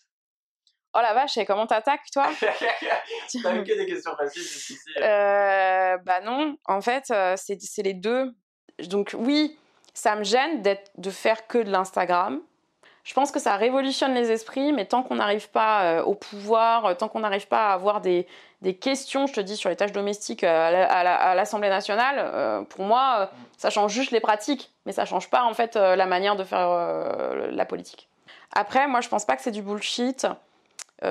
Speaker 2: Oh la vache, et comment t'attaques, toi? <laughs>
Speaker 1: T'as eu que des questions faciles jusqu'ici.
Speaker 2: Euh, bah non, en fait, euh, c'est les deux. Donc oui, ça me gêne de faire que de l'Instagram. Je pense que ça révolutionne les esprits, mais tant qu'on n'arrive pas euh, au pouvoir, euh, tant qu'on n'arrive pas à avoir des, questions, je te dis, sur les tâches domestiques euh, à la- à la- à l'Assemblée nationale, pour moi, ça change juste les pratiques, mais ça change pas en fait la manière de faire la politique. Après, moi, je pense pas que c'est du bullshit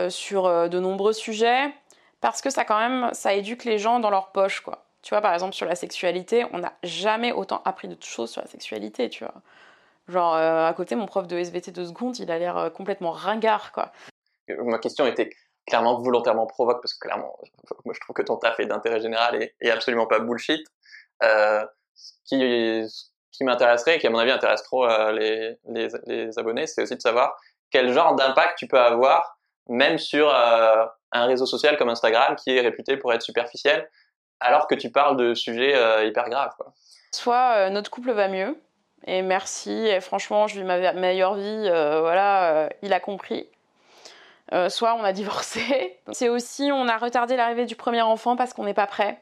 Speaker 2: sur de nombreux sujets parce que ça quand même ça éduque les gens dans leur poche quoi. Tu vois par exemple sur la sexualité, on n'a jamais autant appris de choses sur la sexualité, tu vois. Genre euh, à côté mon prof de SVT de seconde, il a l'air euh, complètement ringard quoi.
Speaker 1: Ma question était clairement volontairement provoque parce que clairement, <laughs> moi je trouve que ton taf est d'intérêt général et, absolument pas bullshit. Euh, ce qui, m'intéresserait et qui à mon avis intéresse trop euh, les, abonnés, c'est aussi de savoir quel genre d'impact tu peux avoir même sur euh, un réseau social comme Instagram qui est réputé pour être superficiel alors que tu parles de sujets euh, hyper graves.
Speaker 2: Soit euh, notre couple va mieux et merci et franchement je vis ma meilleure vie, euh, voilà, il a compris. Soit on a <laughs> divorcé. C'est aussi on a retardé l'arrivée du premier enfant parce qu'on n'est pas prêt.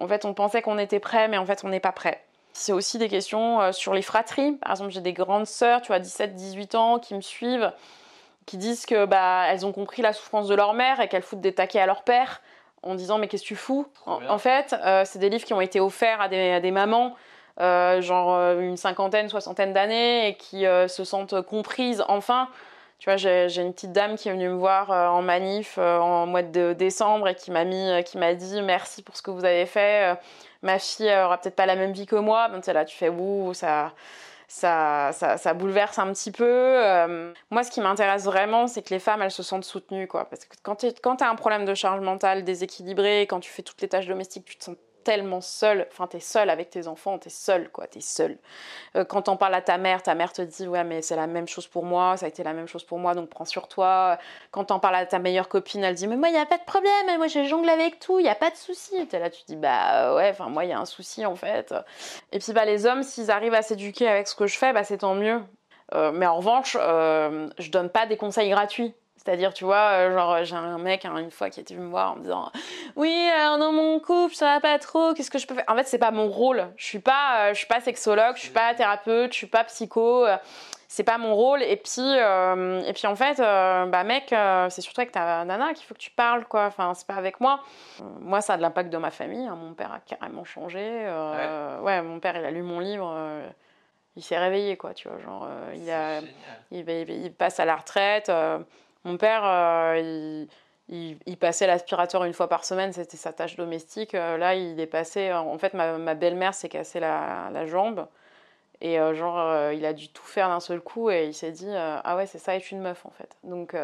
Speaker 2: En fait, on pensait qu'on était prêt, mais en fait, on n'est pas prêt. C'est aussi des questions sur les fratries. Par exemple, j'ai des grandes sœurs, tu vois, 17-18 ans, qui me suivent, qui disent que bah elles ont compris la souffrance de leur mère et qu'elles foutent des taquets à leur père en disant mais qu'est-ce que tu fous en, fait, euh, c'est des livres qui ont été offerts à des, à des mamans, euh, genre euh, une cinquantaine, soixantaine d'années, et qui euh, se sentent comprises enfin. Tu vois, j'ai j'ai une petite dame qui est venue me voir en manif en mois de décembre et qui m'a mis, qui m'a dit merci pour ce que vous avez fait. Ma fille aura peut-être pas la même vie que moi. Tu sais, là, tu fais ouh, ça, ça, ça, bouleverse un petit peu. Euh, moi, ce qui m'intéresse vraiment, c'est que les femmes, elles se sentent soutenues, quoi. Parce que quand tu as un problème de charge mentale déséquilibré, quand tu fais toutes les tâches domestiques, tu te sens tellement seule. Enfin, t'es seule avec tes enfants, t'es seule, quoi. T'es seule. Euh, quand t'en parles à ta mère, ta mère te dit, ouais, mais c'est la même chose pour moi, ça a été la même chose pour moi, donc prends sur toi. Quand t'en parles à ta meilleure copine, elle dit, mais moi, il n'y a pas de problème, moi, je jongle avec tout, il n'y a pas de souci. T'es là, tu dis, bah ouais, enfin, moi, il y a un souci, en fait. Et puis, bah, les hommes, s'ils arrivent à s'éduquer avec ce que je fais, bah, c'est tant mieux. Euh, mais en revanche, euh, je donne pas des conseils gratuits. C'est-à-dire, tu vois, euh, genre, j'ai un mec hein, une fois qui était venu me voir en me disant Oui, alors dans mon couple, ça va pas trop, qu'est-ce que je peux faire? En fait, c'est pas mon rôle. Je suis pas, euh, je suis pas sexologue, je suis pas thérapeute, je suis pas psycho. euh, c'est pas mon rôle. Et puis, euh, et puis en fait, euh, bah mec, euh, c'est surtout avec ta nana qu'il faut que tu parles, quoi. Enfin, c'est pas avec moi. Euh, Moi, ça a de l'impact dans ma famille. hein. Mon père a carrément changé. euh, ouais. mon père, il a lu mon livre. euh, il s'est réveillé, quoi, tu vois. Genre, euh, il a il, passe à la retraite. euh, mon père, euh, il, passait l'aspirateur une fois par semaine, c'était sa tâche domestique. Euh, là, il est passé. En fait, ma, belle-mère s'est cassé la, jambe. Et euh, genre, il a dû tout faire d'un seul coup et il s'est dit Ah ouais, c'est ça être une meuf, en fait. Donc,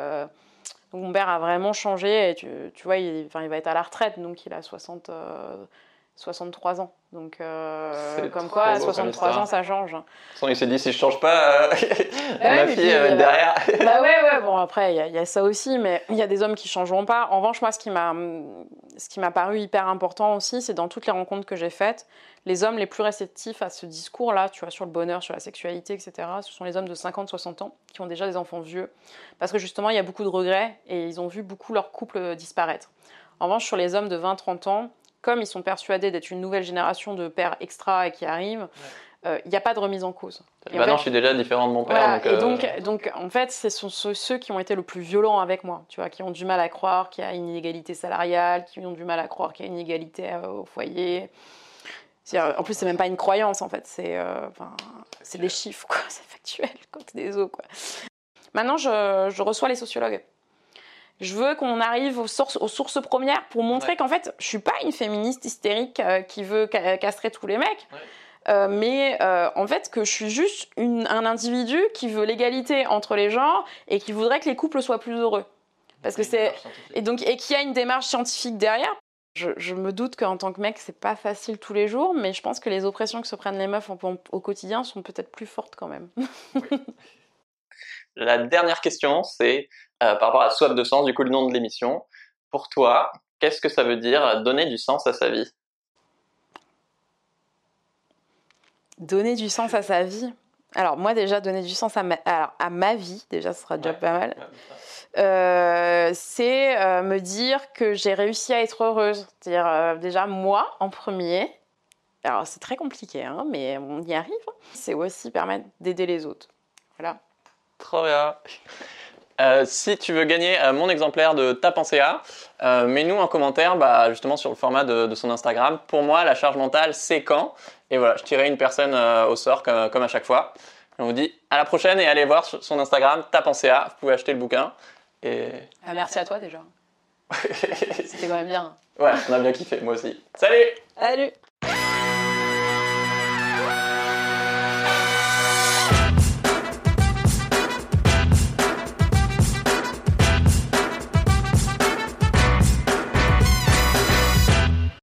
Speaker 2: mon père a vraiment changé. Tu, vois, il, il va être à la retraite, donc il a 60, euh, 63 ans. Donc, euh, comme quoi, à
Speaker 1: beau comme
Speaker 2: 63
Speaker 1: histoire.
Speaker 2: ans, ça change.
Speaker 1: De toute façon, il s'est dit si je change pas, euh, <laughs> ma fille
Speaker 2: puis,
Speaker 1: euh,
Speaker 2: euh,
Speaker 1: derrière.
Speaker 2: bah ouais, ouais, <laughs> bon après, il y, y a ça aussi, mais il y a des hommes qui changeront pas. En revanche, moi, ce qui m'a, ce qui m'a paru hyper important aussi, c'est dans toutes les rencontres que j'ai faites, les hommes les plus réceptifs à ce discours-là, tu vois, sur le bonheur, sur la sexualité, etc., ce sont les hommes de 50-60 ans qui ont déjà des enfants vieux. Parce que justement, il y a beaucoup de regrets et ils ont vu beaucoup leur couple disparaître. En revanche, sur les hommes de 20-30 ans, comme ils sont persuadés d'être une nouvelle génération de pères extra et qui arrivent, euh, il n'y a pas de remise en cause. Et en
Speaker 1: Maintenant,
Speaker 2: fait-
Speaker 1: je suis déjà différent de mon père.
Speaker 2: voilà,
Speaker 1: donc,
Speaker 2: et
Speaker 1: euh,
Speaker 2: donc, donc, en fait, ce sont ceux, qui ont été le plus violents avec moi, tu vois, qui ont du mal à croire qu'il y a une inégalité salariale, qui ont du mal à croire qu'il y a une inégalité euh, au foyer. Euh, En plus, c'est même pas une croyance, en fait, c'est euh, enfin, c'est des chiffres, quoi, <laughs> c'est factuel, quoi, c'est des os, quoi. Maintenant, je, je reçois les sociologues. Je veux qu'on arrive aux sources, aux sources premières pour montrer
Speaker 1: Ouais.
Speaker 2: qu'en fait, je suis pas une féministe hystérique euh, qui veut ca- castrer tous les mecs.
Speaker 1: Ouais.
Speaker 2: Euh, mais euh, en fait que je suis juste une- un individu qui veut l'égalité entre les genres et qui voudrait que les couples soient plus heureux. Parce que c'est et donc et qu'il y a une démarche scientifique derrière. Je, je me doute qu'en tant que mec c'est pas facile tous les jours, mais je pense que les oppressions que se prennent les meufs en- en- au quotidien sont peut-être plus fortes quand même. <laughs>
Speaker 1: La dernière question, c'est euh, par rapport à Soif de sens, du coup, le nom de l'émission. Pour toi, qu'est-ce que ça veut dire donner du sens à sa vie?
Speaker 2: Donner du sens à sa vie? Alors moi déjà donner du sens à ma, alors, à ma vie déjà ce sera déjà
Speaker 1: Ouais.
Speaker 2: pas mal. Euh, c'est euh, me dire que j'ai réussi à être heureuse. C'est-à-dire euh, déjà moi en premier. Alors c'est très compliqué, hein, mais on y arrive. C'est aussi permettre d'aider les autres. Voilà.
Speaker 1: Trop bien. Euh, si tu veux gagner euh, mon exemplaire de Ta pensée à, euh, mets-nous en commentaire bah, justement sur le format de, de son Instagram. Pour moi, la charge mentale, c'est quand? Et voilà, je tirerai une personne au sort comme, comme à chaque fois. On vous dit à la prochaine et allez voir son Instagram Ta pensée à. Vous pouvez acheter le bouquin. Et
Speaker 2: Ah, merci à toi déjà. <laughs> C'était quand même bien.
Speaker 1: ouais, on a bien kiffé, moi aussi. Salut
Speaker 2: Salut